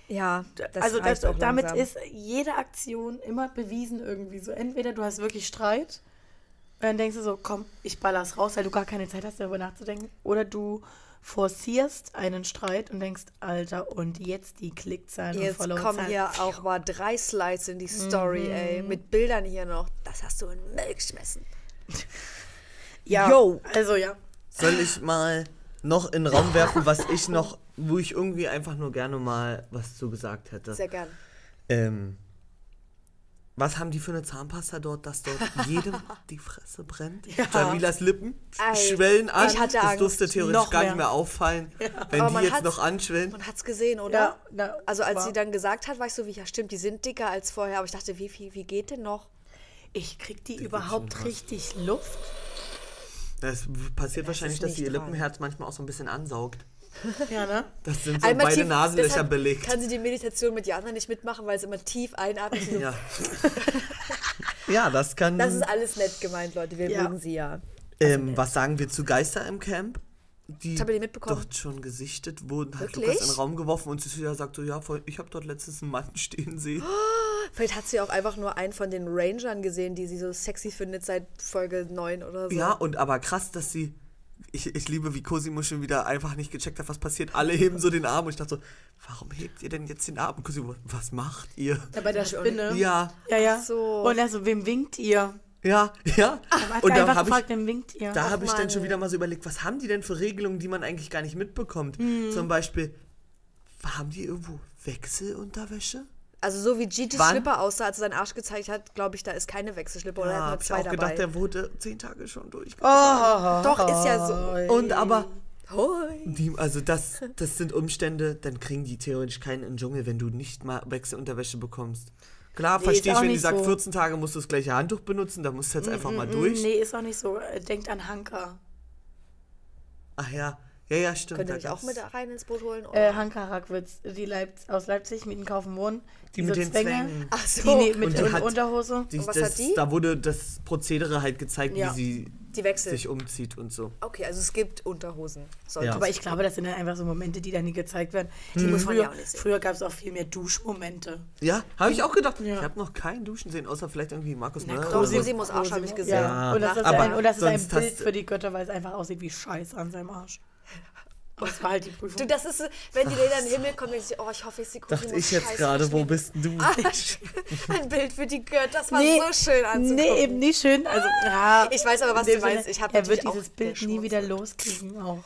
ja, das also das, auch damit langsam. ist jede Aktion immer bewiesen irgendwie so. Entweder du hast wirklich Streit und dann denkst du so, komm, ich baller's raus, weil du gar keine Zeit hast, darüber nachzudenken. Oder du forcierst einen Streit und denkst, Alter, und jetzt die Klickzahlen und Jetzt kommen hier auch mal drei Slides in die Story, Mhm. ey, mit Bildern hier noch. Das hast du in Müll geschmissen. Ja, Yo. also ja. Soll ich mal noch in den Raum werfen, was ich noch, wo ich irgendwie einfach nur gerne mal was zu gesagt hätte? Sehr gern. Ähm, was haben die für eine Zahnpasta dort, dass dort jedem die Fresse brennt? Jamilas Lippen Ey, schwellen an. ich hatte das Angst. durfte theoretisch Noch gar nicht mehr. auffallen, wenn Aber die man jetzt noch anschwellen. Man hat's gesehen, oder? Ja, na, also als war- sie dann gesagt hat, war ich so, wie, ja stimmt, die sind dicker als vorher. Aber ich dachte, wie, wie, wie geht denn noch? Ich krieg die überhaupt krass. richtig Luft. Das passiert wahrscheinlich, ist dass sie ihr dran. Lippenherz manchmal auch so ein bisschen ansaugt. Ja, ne? Das sind so Einmal beide tief- Nasenlöcher belegt. Kann sie die Meditation mit Jana nicht mitmachen, weil sie immer tief einatmet. So, Ja. ja, das kann. Das ist alles nett gemeint, Leute. Wir Ja. mögen sie ja. ähm, was sagen wir zu Geister im Camp? Die die mitbekommen? dort schon gesichtet wurden, hat Wirklich? Lukas in den Raum geworfen und Cecilia sagt so, ja, ich habe dort letztens einen Mann stehen sehen. Vielleicht hat sie auch einfach nur einen von den Rangern gesehen, die sie so sexy findet seit Folge 9 oder so. Ja, und aber krass, dass sie. Ich, ich liebe, wie Cosimo schon wieder einfach nicht gecheckt hat, was passiert. Alle heben so den Arm und ich dachte so, warum hebt ihr denn jetzt den Arm? Und Cosimo, was macht ihr? Ja, bei der Spinne. Ja, Ja, ja. Ach so. Und also, wem winkt ihr? ja, ja. Hat Und da einfach habe ich, gefragt, wem winkt ihr? da hab ich dann schon wieder mal so überlegt, was haben die denn für Regelungen, die man eigentlich gar nicht mitbekommt? Hm. Zum Beispiel, haben die irgendwo Wechselunterwäsche? Also so wie Gigi's Wann? Schlipper aussah, als er seinen Arsch gezeigt hat, glaube ich, da ist keine Wechselschlipper oder er Ja, hat hab nur ich zwei auch dabei. gedacht, der wurde zehn Tage schon durch. oh, Doch, ist ja so. Und aber, Hoi. die, also das, das sind Umstände, dann kriegen die theoretisch keinen in den Dschungel, wenn du nicht mal Wechselunterwäsche bekommst. Klar, Nee, verstehe ich, wenn die nicht sagt, so. 14 Tage musst du das gleiche Handtuch benutzen, da musst du jetzt einfach mal durch. Nee, ist auch nicht so. Denkt an Hanka. Ach ja, ja, ja, stimmt. Könnt ihr euch auch mit rein ins Boot holen? Oder? Äh, Hanka Rackwitz, die Leip aus Leipzig, Mietenkaufen wohnen. Die mit so den Zwängen. Ach so, Die ne- mit Und die Un- hat- Unterhose. Die, Und was das, hat die? Da wurde das Prozedere halt gezeigt, Ja. wie sie die wechseln. sich umzieht und so. Okay, also es gibt Unterhosen. Ja. Aber ich glaube, das sind dann einfach so Momente, die dann nie gezeigt werden. Die muss man früher ja auch nicht sehen. früher gab es auch viel mehr Duschmomente. Ja, habe ich auch gedacht. Ja. Ich habe noch keinen Duschen sehen, außer vielleicht irgendwie Markus so. Cosimos Arsch habe ich gesehen. Ja. Und das ist, aber ein, und das ist ein Bild für die Götter, weil es einfach aussieht wie Scheiß an seinem Arsch. Das war halt die Prüfung. Du, das ist, wenn die dann in den Himmel kommen, denke ich, oh, ich hoffe, ich sehe Dachte Cosimos ich jetzt gerade, wo bist denn du? Ein Bild für die Götter, das war Nee, so schön anzugucken. Nee, eben nicht schön. Also, ja, Ich weiß aber, was du meinst. Ich er wird dieses Bild nie wieder loskriegen auch.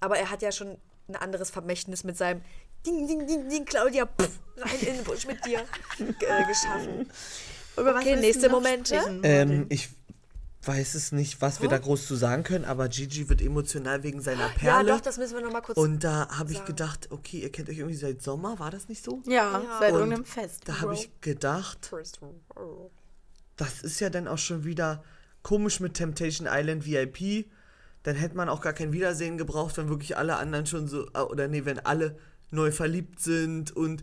Aber er hat ja schon ein anderes Vermächtnis mit seinem Ding, Ding, Ding, Ding, Claudia, pff, rein in den Busch mit dir äh, geschaffen. Über was Okay, willst nächste Momente. Ähm, ich weiß es nicht, was wir da groß zu sagen können, aber Gigi wird emotional wegen seiner Ja, Perle. doch, das müssen wir noch mal kurz. und da habe ich gedacht, okay, ihr kennt euch irgendwie seit Sommer, war das nicht so? ja, Ja. seit Und irgendeinem Fest. Da habe ich gedacht, das ist ja dann auch schon wieder komisch mit Temptation Island VIP. Dann hätte man auch gar kein Wiedersehen gebraucht, wenn wirklich alle anderen schon so, äh, oder nee, wenn alle neu verliebt sind und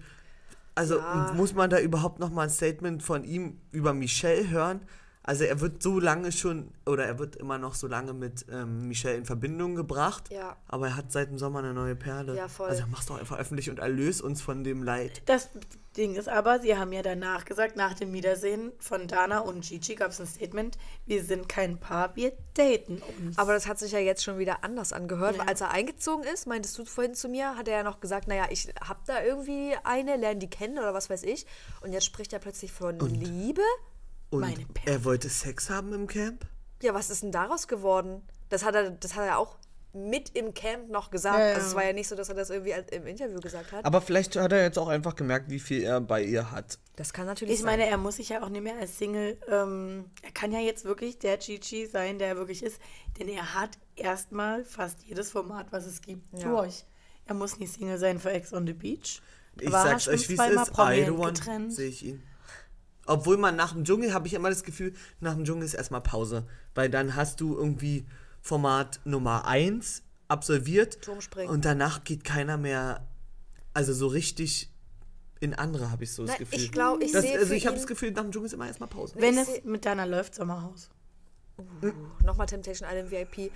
also Ja. muss man da überhaupt noch mal ein Statement von ihm über Michelle hören? Also er wird so lange schon, oder er wird immer noch so lange mit ähm, Michelle in Verbindung gebracht, Ja. aber er hat seit dem Sommer eine neue Perle. Ja, voll. Also mach's doch einfach öffentlich und erlöse uns von dem Leid. Das Ding ist aber, sie haben ja danach gesagt, nach dem Wiedersehen von Dana und Gigi gab es ein Statement, wir sind kein Paar, wir daten uns. Aber das hat sich ja jetzt schon wieder anders angehört. Ja. Als er eingezogen ist, meintest du vorhin zu mir, hat er ja noch gesagt, naja, ich hab da irgendwie eine, lerne die kennen oder was weiß ich. Und jetzt spricht er plötzlich von Liebe? Und er wollte Sex haben im Camp? Ja, was ist denn daraus geworden? Das hat er, das hat er auch mit im Camp noch gesagt. Ja, ja. Also es war ja nicht so, dass er das irgendwie im Interview gesagt hat. Aber vielleicht hat er jetzt auch einfach gemerkt, wie viel er bei ihr hat. Das kann natürlich ich sein. meine, er muss sich ja auch nicht mehr als Single, ähm, er kann ja jetzt wirklich der Gigi sein, der er wirklich ist, denn er hat erstmal fast jedes Format, was es gibt, Ja. durch. Er muss nicht Single sein für Ex on the Beach. Ich War er sag's schon euch, wie es ist. I prominent don't want, getrennt. sehe ich ihn. Obwohl man nach dem Dschungel, habe ich immer das Gefühl, nach dem Dschungel ist erstmal Pause. Weil dann hast du irgendwie Format Nummer 1 absolviert. Turmspringen. Und danach geht keiner mehr, also so richtig in andere, habe ich so das Na, Gefühl. ich glaube, ich das, sehe also ich habe das Gefühl, nach dem Dschungel ist immer erstmal Pause. Wenn ich es mit Dana läuft, Sommerhaus. Nochmal Temptation Island VIP.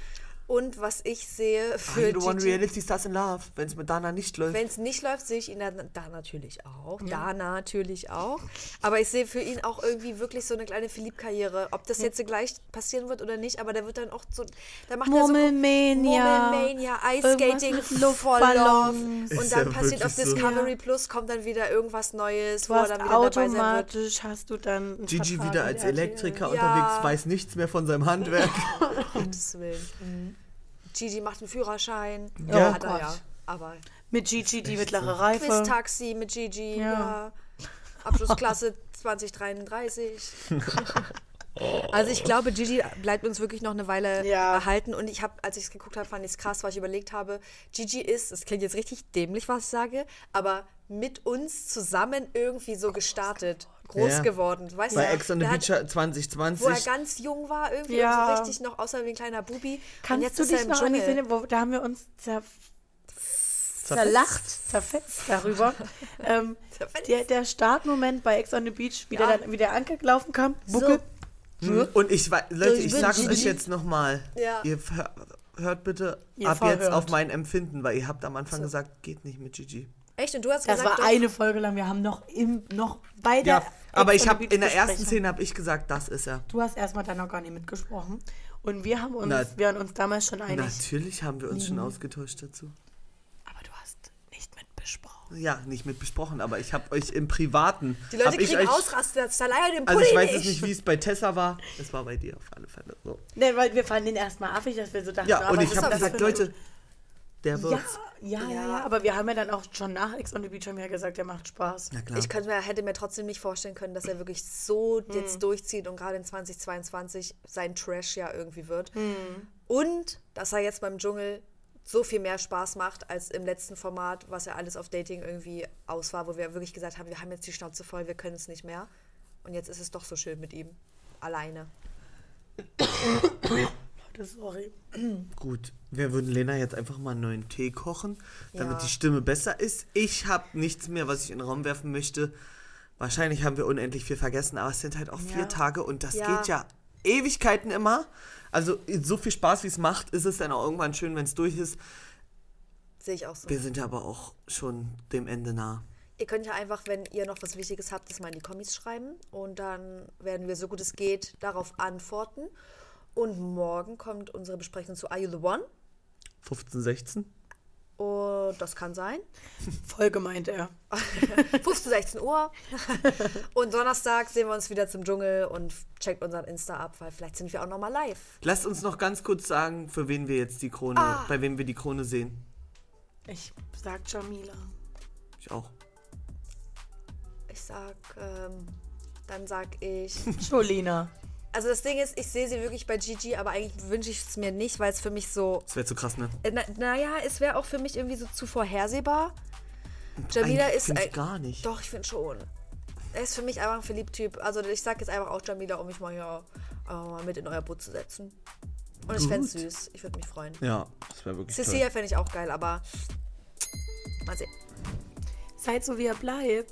Und was ich sehe I für don't want Gigi, reality stars in love, wenn es mit Dana nicht läuft. wenn es nicht läuft, sehe ich ihn da, da natürlich auch. Da natürlich auch. Aber ich sehe für ihn auch irgendwie wirklich so eine kleine Philipp-Karriere. Ob das jetzt gleich passieren wird oder nicht, aber der wird dann auch so. Da macht Murmelmania. er so Murmelmania, voll Luftballons. Love. Und dann ja passiert auf wirklich so. Discovery Plus, kommt dann wieder irgendwas Neues, Du wo er dann wieder dabei sein wird. automatisch, hast du dann Gigi Vertrag wieder als. Elektriker Ja. unterwegs, weiß nichts mehr von seinem Handwerk. Um Gottes Willen. Gigi macht einen Führerschein. Ja. Ja, hat Oh er ja. Aber Mit Gigi die mittlere Reife. Quiz-Taxi mit Gigi, ja. Ja. Abschlussklasse 2033. Also ich glaube, Gigi bleibt uns wirklich noch eine Weile Ja. erhalten. Und ich habe, als ich es geguckt habe, fand ich es krass, weil ich überlegt habe, Gigi ist, das klingt jetzt richtig dämlich, was ich sage, aber mit uns zusammen irgendwie so gestartet. groß Ja. geworden. Du weißt Bei ja, Ex on the Beach hat, 2020. wo er ganz jung war, irgendwie Ja. so richtig noch aussah wie ein kleiner Bubi. Kannst jetzt du dich noch an die. Szene, wo da haben wir uns zer zerlacht, zerfetzt darüber. ähm, Zerfetzt. der, der Startmoment bei Ex on the Beach, wie, Ja. der, dann, wie der Anker gelaufen kam, Buckel. Hm, Und ich weiß, Leute, Ich ich sag's euch jetzt nochmal. Ja. Ihr hör- hört bitte Ihr ab jetzt auf mein Empfinden, weil ihr habt am Anfang gesagt, geht nicht mit Gigi. Echt? Und du hast Das gesagt, war doch, eine Folge lang. Wir haben noch im noch bei der Ja, aber ich habe in der ersten Szene habe ich gesagt, das ist er. Du hast erstmal dann noch gar nicht mitgesprochen. Und wir haben uns, Na- wir waren uns damals schon einig. Natürlich haben wir uns schon ausgetauscht dazu. Aber du hast nicht mitbesprochen. Ja, nicht mit besprochen, aber ich habe euch im Privaten. die Leute kriegen euch, Ausraster, das ist alleine den Also Pulli ich weiß es nicht, wie es bei Tessa war. Es war bei dir auf alle Fälle so. Ne, weil wir fanden den erstmal affig, dass wir so dachten, Ja, aber und ich habe das gesagt, Leute, der Ja, wird's. ja, ja, Ja. ja, aber wir haben ja dann auch schon nach Ex on the Beach haben wir ja gesagt, der macht Spaß. Na klar. Ich könnte mir, hätte mir trotzdem nicht vorstellen können, dass er wirklich so jetzt durchzieht und gerade in 2022 sein Trash ja irgendwie wird. Und dass er jetzt beim Dschungel so viel mehr Spaß macht als im letzten Format, was ja alles auf Dating irgendwie aus war, wo wir wirklich gesagt haben, wir haben jetzt die Schnauze voll, wir können es nicht mehr. Und jetzt ist es doch so schön mit ihm. Alleine. Leute, sorry. Gut, wir würden Lena jetzt einfach mal einen neuen Tee kochen, damit Ja. die Stimme besser ist. Ich habe nichts mehr, was ich in den Raum werfen möchte. Wahrscheinlich haben wir unendlich viel vergessen, aber es sind halt auch vier Ja. Tage und das Ja. geht ja Ewigkeiten immer. Also so viel Spaß, wie es macht, ist es dann auch irgendwann schön, wenn es durch ist. Sehe ich auch so. Wir sind ja aber auch schon dem Ende nah. Ihr könnt ja einfach, wenn ihr noch was Wichtiges habt, das mal in die Kommis schreiben. Und dann werden wir, so gut es geht, darauf antworten. Und morgen kommt unsere Besprechung zu Are You the One? 15, 16? Und das kann sein. Folge meint er. 15, 16 Uhr. Und Donnerstag sehen wir uns wieder zum Dschungel und checkt unseren Insta ab, weil vielleicht sind wir auch nochmal live. Lasst uns noch ganz kurz sagen, für wen wir jetzt die Krone, Ah. bei wem wir die Krone sehen. Ich sag Jamila. Ich auch. Ich sag, ähm, dann sag ich. Jolina. Also das Ding ist, ich sehe sie wirklich bei Gigi, aber eigentlich wünsche ich es mir nicht, weil es für mich so Das wäre zu krass, ne? Äh, Na, naja, es wäre auch für mich irgendwie so zu vorhersehbar. Jamila Eigentlich ist. ich gar nicht. Doch, ich finde schon. Er ist für mich einfach ein Philipp-Typ. Also ich sag jetzt einfach auch Jamila, um mich mal hier äh, mit in euer Boot zu setzen. Und ich fände es süß. Ich würde mich freuen. Ja, das wäre wirklich Cecilia fände ich auch geil, aber mal sehen. Seid so, wie er bleibt.